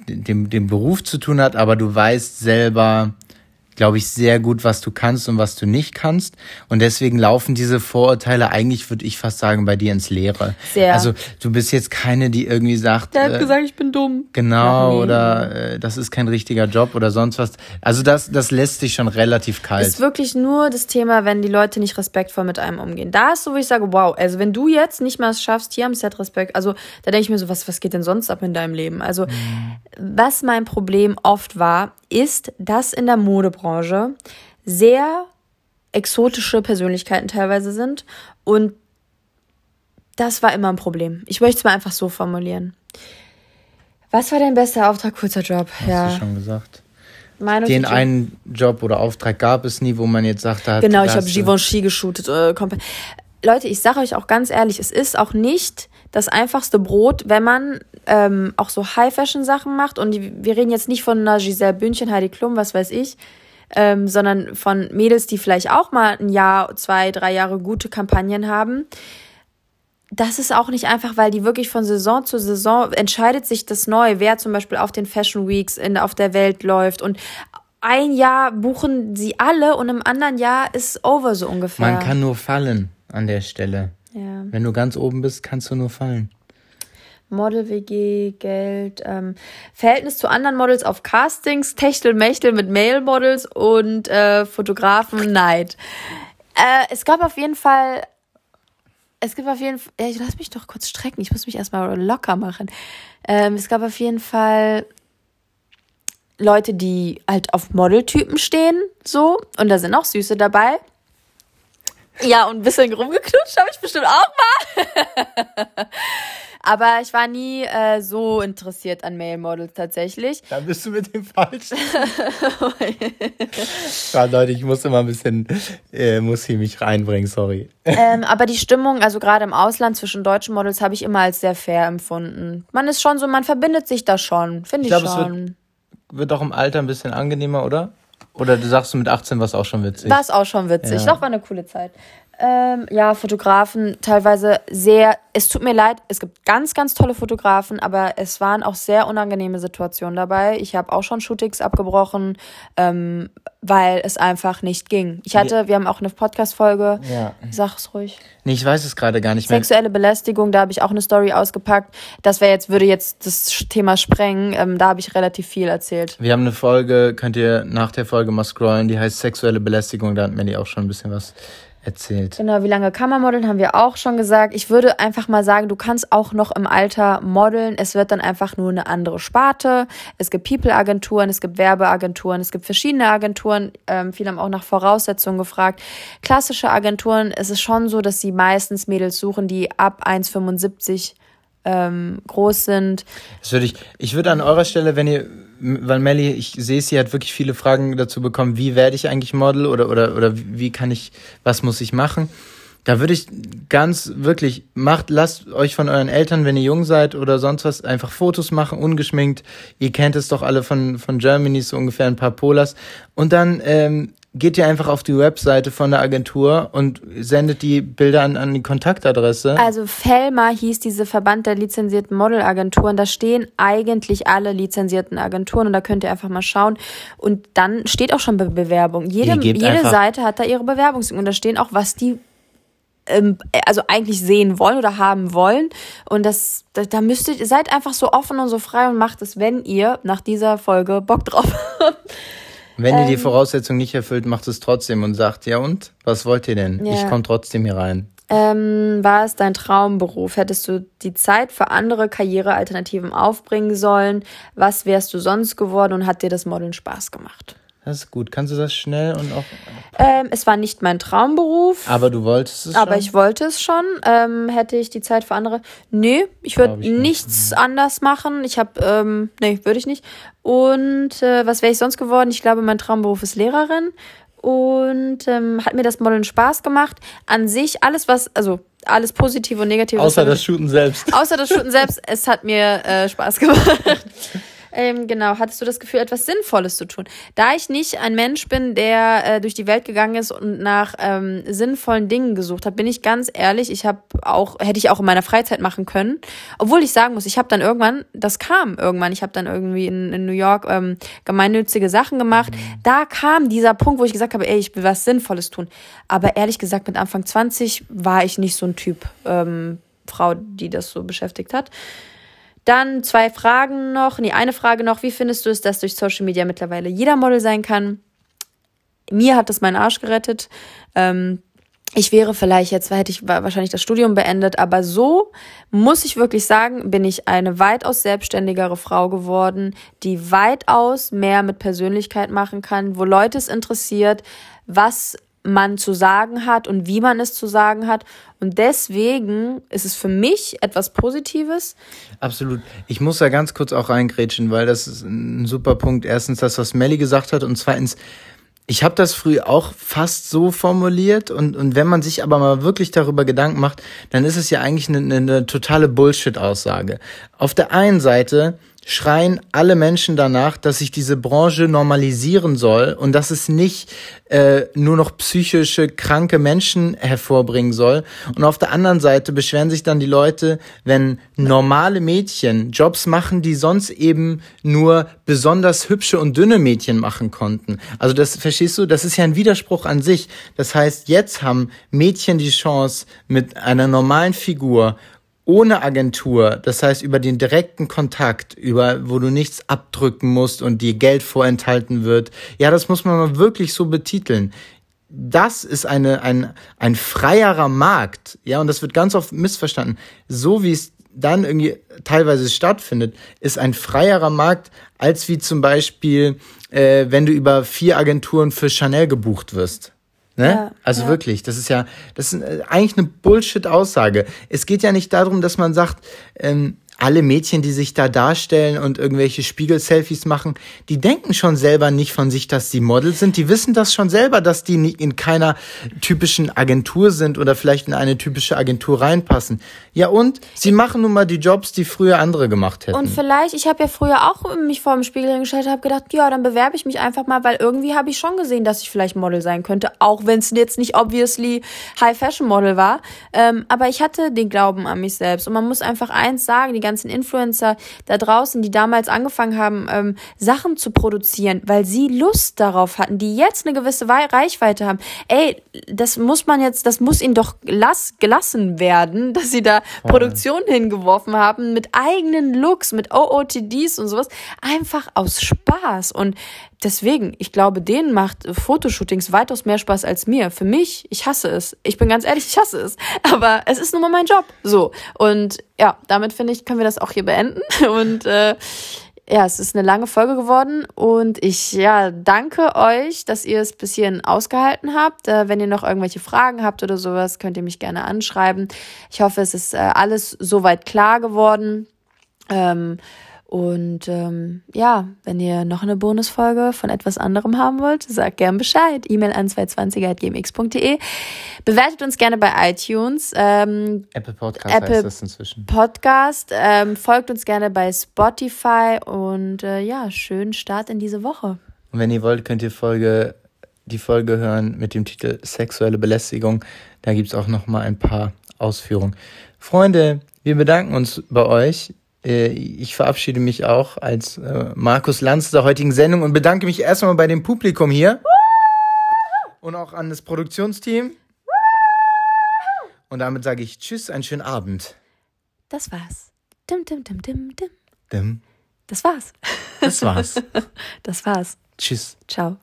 dem, dem Beruf zu tun hat, aber du weißt selber, glaube ich, sehr gut, was du kannst und was du nicht kannst. Und deswegen laufen diese Vorurteile eigentlich, würde ich fast sagen, bei dir ins Leere. Sehr. Also du bist jetzt keine, die irgendwie sagt. Der hat äh, gesagt, ich bin dumm. Genau, nee. oder äh, das ist kein richtiger Job oder sonst was. Also das, das lässt sich schon relativ kalt. Ist wirklich nur das Thema, wenn die Leute nicht respektvoll mit einem umgehen. Da ist so, wo ich sage, wow, also wenn du jetzt nicht mal es schaffst, hier am Set Respekt, also da denke ich mir so, was, was geht denn sonst ab in deinem Leben? Also, mhm. was mein Problem oft war, ist, dass in der Modebranche sehr exotische Persönlichkeiten teilweise sind und das war immer ein Problem. Ich möchte es mal einfach so formulieren. Was war dein bester Auftrag, kurzer Job? Hast ja. du schon gesagt. Meinung Den einen Job oder Auftrag gab es nie, wo man jetzt sagt, da Genau, ich habe Givenchy geshootet. Äh, Leute, ich sage euch auch ganz ehrlich, es ist auch nicht das einfachste Brot, wenn man ähm, auch so High-Fashion-Sachen macht. Und die, wir reden jetzt nicht von einer Giselle Bündchen, Heidi Klum, was weiß ich, ähm, sondern von Mädels, die vielleicht auch mal ein Jahr, zwei, drei Jahre gute Kampagnen haben. Das ist auch nicht einfach, weil die wirklich von Saison zu Saison entscheidet sich das neu, wer zum Beispiel auf den Fashion Weeks in, auf der Welt läuft. Und ein Jahr buchen sie alle und im anderen Jahr ist over so ungefähr. Man kann nur fallen an der Stelle. Ja. Wenn du ganz oben bist, kannst du nur fallen. Model-WG, Geld, ähm, Verhältnis zu anderen Models auf Castings, Techtelmechtel mit Male-Models und äh, Fotografen, Neid. Äh, es gab auf jeden Fall, es gibt auf jeden Fall, ja, lass mich doch kurz strecken, ich muss mich erstmal locker machen. Ähm, es gab auf jeden Fall Leute, die halt auf Modeltypen stehen, so, und da sind auch Süße dabei. Ja, und ein bisschen rumgeknutscht habe ich bestimmt auch mal. Aber ich war nie äh, so interessiert an Male Models tatsächlich. Da bist du mit dem Falschen. ja, Leute, ich muss immer ein bisschen, äh, muss hier mich reinbringen, sorry. Ähm, aber die Stimmung, also gerade im Ausland zwischen deutschen Models, habe ich immer als sehr fair empfunden. Man ist schon so, man verbindet sich da schon, finde ich, ich glaub, schon. Es wird, wird auch im Alter ein bisschen angenehmer, oder? Oder du sagst du mit 18 war es auch schon witzig? War es auch schon witzig. Ja. Doch, war eine coole Zeit. Ähm, ja, Fotografen teilweise sehr. Es tut mir leid, es gibt ganz, ganz tolle Fotografen, aber es waren auch sehr unangenehme Situationen dabei. Ich habe auch schon Shootings abgebrochen, ähm, weil es einfach nicht ging. Ich hatte, wir haben auch eine Podcast-Folge. Ja. Sag es ruhig. Nee, ich weiß es gerade gar nicht mehr. Sexuelle Belästigung, da habe ich auch eine Story ausgepackt. Das wäre jetzt, würde jetzt das Thema sprengen. Ähm, da habe ich relativ viel erzählt. Wir haben eine Folge, könnt ihr nach der Folge mal scrollen, die heißt Sexuelle Belästigung. Da hat Melly auch schon ein bisschen was erzählt. Genau, wie lange kann man modeln, haben wir auch schon gesagt. Ich würde einfach mal sagen, du kannst auch noch im Alter modeln. Es wird dann einfach nur eine andere Sparte. Es gibt People-Agenturen, es gibt Werbeagenturen, es gibt verschiedene Agenturen. Ähm, viele haben auch nach Voraussetzungen gefragt. Klassische Agenturen, es ist schon so, dass sie meistens Mädels suchen, die ab 1,75 ähm, groß sind. Das würde ich, ich würde an eurer Stelle, wenn ihr weil Melly, ich sehe, sie hat wirklich viele Fragen dazu bekommen, wie werde ich eigentlich Model oder, oder, oder wie kann ich, was muss ich machen? Da würde ich ganz wirklich, macht, lasst euch von euren Eltern, wenn ihr jung seid oder sonst was, einfach Fotos machen, ungeschminkt. Ihr kennt es doch alle von, von Germany, so ungefähr ein paar Polars. Und dann ähm, geht ihr einfach auf die Webseite von der Agentur und sendet die Bilder an, an die Kontaktadresse. Also Felma hieß diese Verband der lizenzierten Modelagenturen. Da stehen eigentlich alle lizenzierten Agenturen und da könnt ihr einfach mal schauen. Und dann steht auch schon Be Bewerbung. Jede, jede Seite hat da ihre Bewerbung und da stehen auch, was die ähm, also eigentlich sehen wollen oder haben wollen. Und das, da, da müsst ihr, seid einfach so offen und so frei und macht es, wenn ihr nach dieser Folge Bock drauf habt. Wenn ihr die ähm. Voraussetzungen nicht erfüllt, macht es trotzdem und sagt, ja und? Was wollt ihr denn? Ja. Ich komme trotzdem hier rein. Ähm, war es dein Traumberuf? Hättest du die Zeit für andere Karrierealternativen aufbringen sollen? Was wärst du sonst geworden und hat dir das Modeln Spaß gemacht? Das ist gut. Kannst du das schnell und auch. Ähm, es war nicht mein Traumberuf. Aber du wolltest es aber schon? Aber ich wollte es schon. Ähm, hätte ich die Zeit für andere. Nee, ich würde nichts nicht. anders machen. Ich habe, ähm, nee, würde ich nicht. Und äh, was wäre ich sonst geworden? Ich glaube, mein Traumberuf ist Lehrerin. Und ähm, hat mir das Modeln Spaß gemacht. An sich, alles, was, also alles Positive und Negative. Außer das Shooten selbst. Außer das Shooten selbst. Es hat mir äh, Spaß gemacht. Ähm, genau, hattest du das Gefühl, etwas Sinnvolles zu tun? Da ich nicht ein Mensch bin, der äh, durch die Welt gegangen ist und nach ähm, sinnvollen Dingen gesucht hat, bin ich ganz ehrlich, ich habe auch, hätte ich auch in meiner Freizeit machen können. Obwohl ich sagen muss, ich habe dann irgendwann, das kam irgendwann, ich habe dann irgendwie in, in New York ähm, gemeinnützige Sachen gemacht. Mhm. Da kam dieser Punkt, wo ich gesagt habe, ey, ich will was Sinnvolles tun. Aber ehrlich gesagt, mit Anfang 20 war ich nicht so ein Typ ähm, Frau, die das so beschäftigt hat. Dann zwei Fragen noch. Nee, eine Frage noch. Wie findest du es, dass durch Social Media mittlerweile jeder Model sein kann? Mir hat das meinen Arsch gerettet. Ähm, ich wäre vielleicht jetzt, hätte ich wahrscheinlich das Studium beendet, aber so muss ich wirklich sagen, bin ich eine weitaus selbstständigere Frau geworden, die weitaus mehr mit Persönlichkeit machen kann, wo Leute es interessiert, was man zu sagen hat und wie man es zu sagen hat. Und deswegen ist es für mich etwas Positives. Absolut. Ich muss da ganz kurz auch reingrätschen, weil das ist ein super Punkt. Erstens das, was Melly gesagt hat und zweitens, ich habe das früh auch fast so formuliert und, und wenn man sich aber mal wirklich darüber Gedanken macht, dann ist es ja eigentlich eine, eine totale Bullshit-Aussage. Auf der einen Seite schreien alle Menschen danach, dass sich diese Branche normalisieren soll und dass es nicht äh, nur noch psychische kranke Menschen hervorbringen soll. Und auf der anderen Seite beschweren sich dann die Leute, wenn normale Mädchen Jobs machen, die sonst eben nur besonders hübsche und dünne Mädchen machen konnten. Also das verstehst du, das ist ja ein Widerspruch an sich. Das heißt, jetzt haben Mädchen die Chance mit einer normalen Figur ohne Agentur, das heißt über den direkten Kontakt, über wo du nichts abdrücken musst und dir Geld vorenthalten wird. Ja, das muss man mal wirklich so betiteln. Das ist eine, ein, ein freierer Markt. Ja, und das wird ganz oft missverstanden. So wie es dann irgendwie teilweise stattfindet, ist ein freierer Markt, als wie zum Beispiel, äh, wenn du über vier Agenturen für Chanel gebucht wirst. Ne? Ja, also ja. wirklich, das ist ja, das ist äh, eigentlich eine Bullshit-Aussage. Es geht ja nicht darum, dass man sagt, ähm, alle Mädchen, die sich da darstellen und irgendwelche Spiegel-Selfies machen, die denken schon selber nicht von sich, dass sie Model sind. Die wissen das schon selber, dass die in keiner typischen Agentur sind oder vielleicht in eine typische Agentur reinpassen. Ja und? Sie machen nun mal die Jobs, die früher andere gemacht hätten. Und vielleicht, ich habe ja früher auch mich vor dem Spiegel hingestellt, habe gedacht, ja, dann bewerbe ich mich einfach mal, weil irgendwie habe ich schon gesehen, dass ich vielleicht Model sein könnte, auch wenn es jetzt nicht obviously High Fashion Model war. Ähm, aber ich hatte den Glauben an mich selbst. Und man muss einfach eins sagen, die ganzen Influencer da draußen, die damals angefangen haben, ähm, Sachen zu produzieren, weil sie Lust darauf hatten, die jetzt eine gewisse Reichweite haben. Ey, das muss man jetzt, das muss ihnen doch las gelassen werden, dass sie da Voll. Produktionen hingeworfen haben mit eigenen Looks, mit OOTDs und sowas, einfach aus Spaß. Und deswegen, ich glaube, denen macht Fotoshootings weitaus mehr Spaß als mir. Für mich, ich hasse es. Ich bin ganz ehrlich, ich hasse es. Aber es ist nun mal mein Job. So. Und ja, damit finde ich, können wir das auch hier beenden. Und äh, ja, es ist eine lange Folge geworden und ich ja danke euch, dass ihr es bis hierhin ausgehalten habt. Äh, wenn ihr noch irgendwelche Fragen habt oder sowas, könnt ihr mich gerne anschreiben. Ich hoffe, es ist äh, alles soweit klar geworden. Ähm, und ähm, ja, wenn ihr noch eine Bonusfolge von etwas anderem haben wollt, sagt gern Bescheid. E-Mail an 220.gmx.de. Bewertet uns gerne bei iTunes. Ähm, Apple Podcast Apple heißt das inzwischen. Podcast. Ähm, folgt uns gerne bei Spotify und äh, ja, schönen Start in diese Woche. Und wenn ihr wollt, könnt ihr Folge, die Folge hören mit dem Titel Sexuelle Belästigung. Da gibt es auch noch mal ein paar Ausführungen. Freunde, wir bedanken uns bei euch ich verabschiede mich auch als äh, Markus Lanz der heutigen Sendung und bedanke mich erstmal bei dem Publikum hier und auch an das Produktionsteam. Und damit sage ich Tschüss, einen schönen Abend. Das war's. Dim, dim, dim, dim, dim. Dim. Das war's. Das war's. Das war's. Tschüss. Ciao.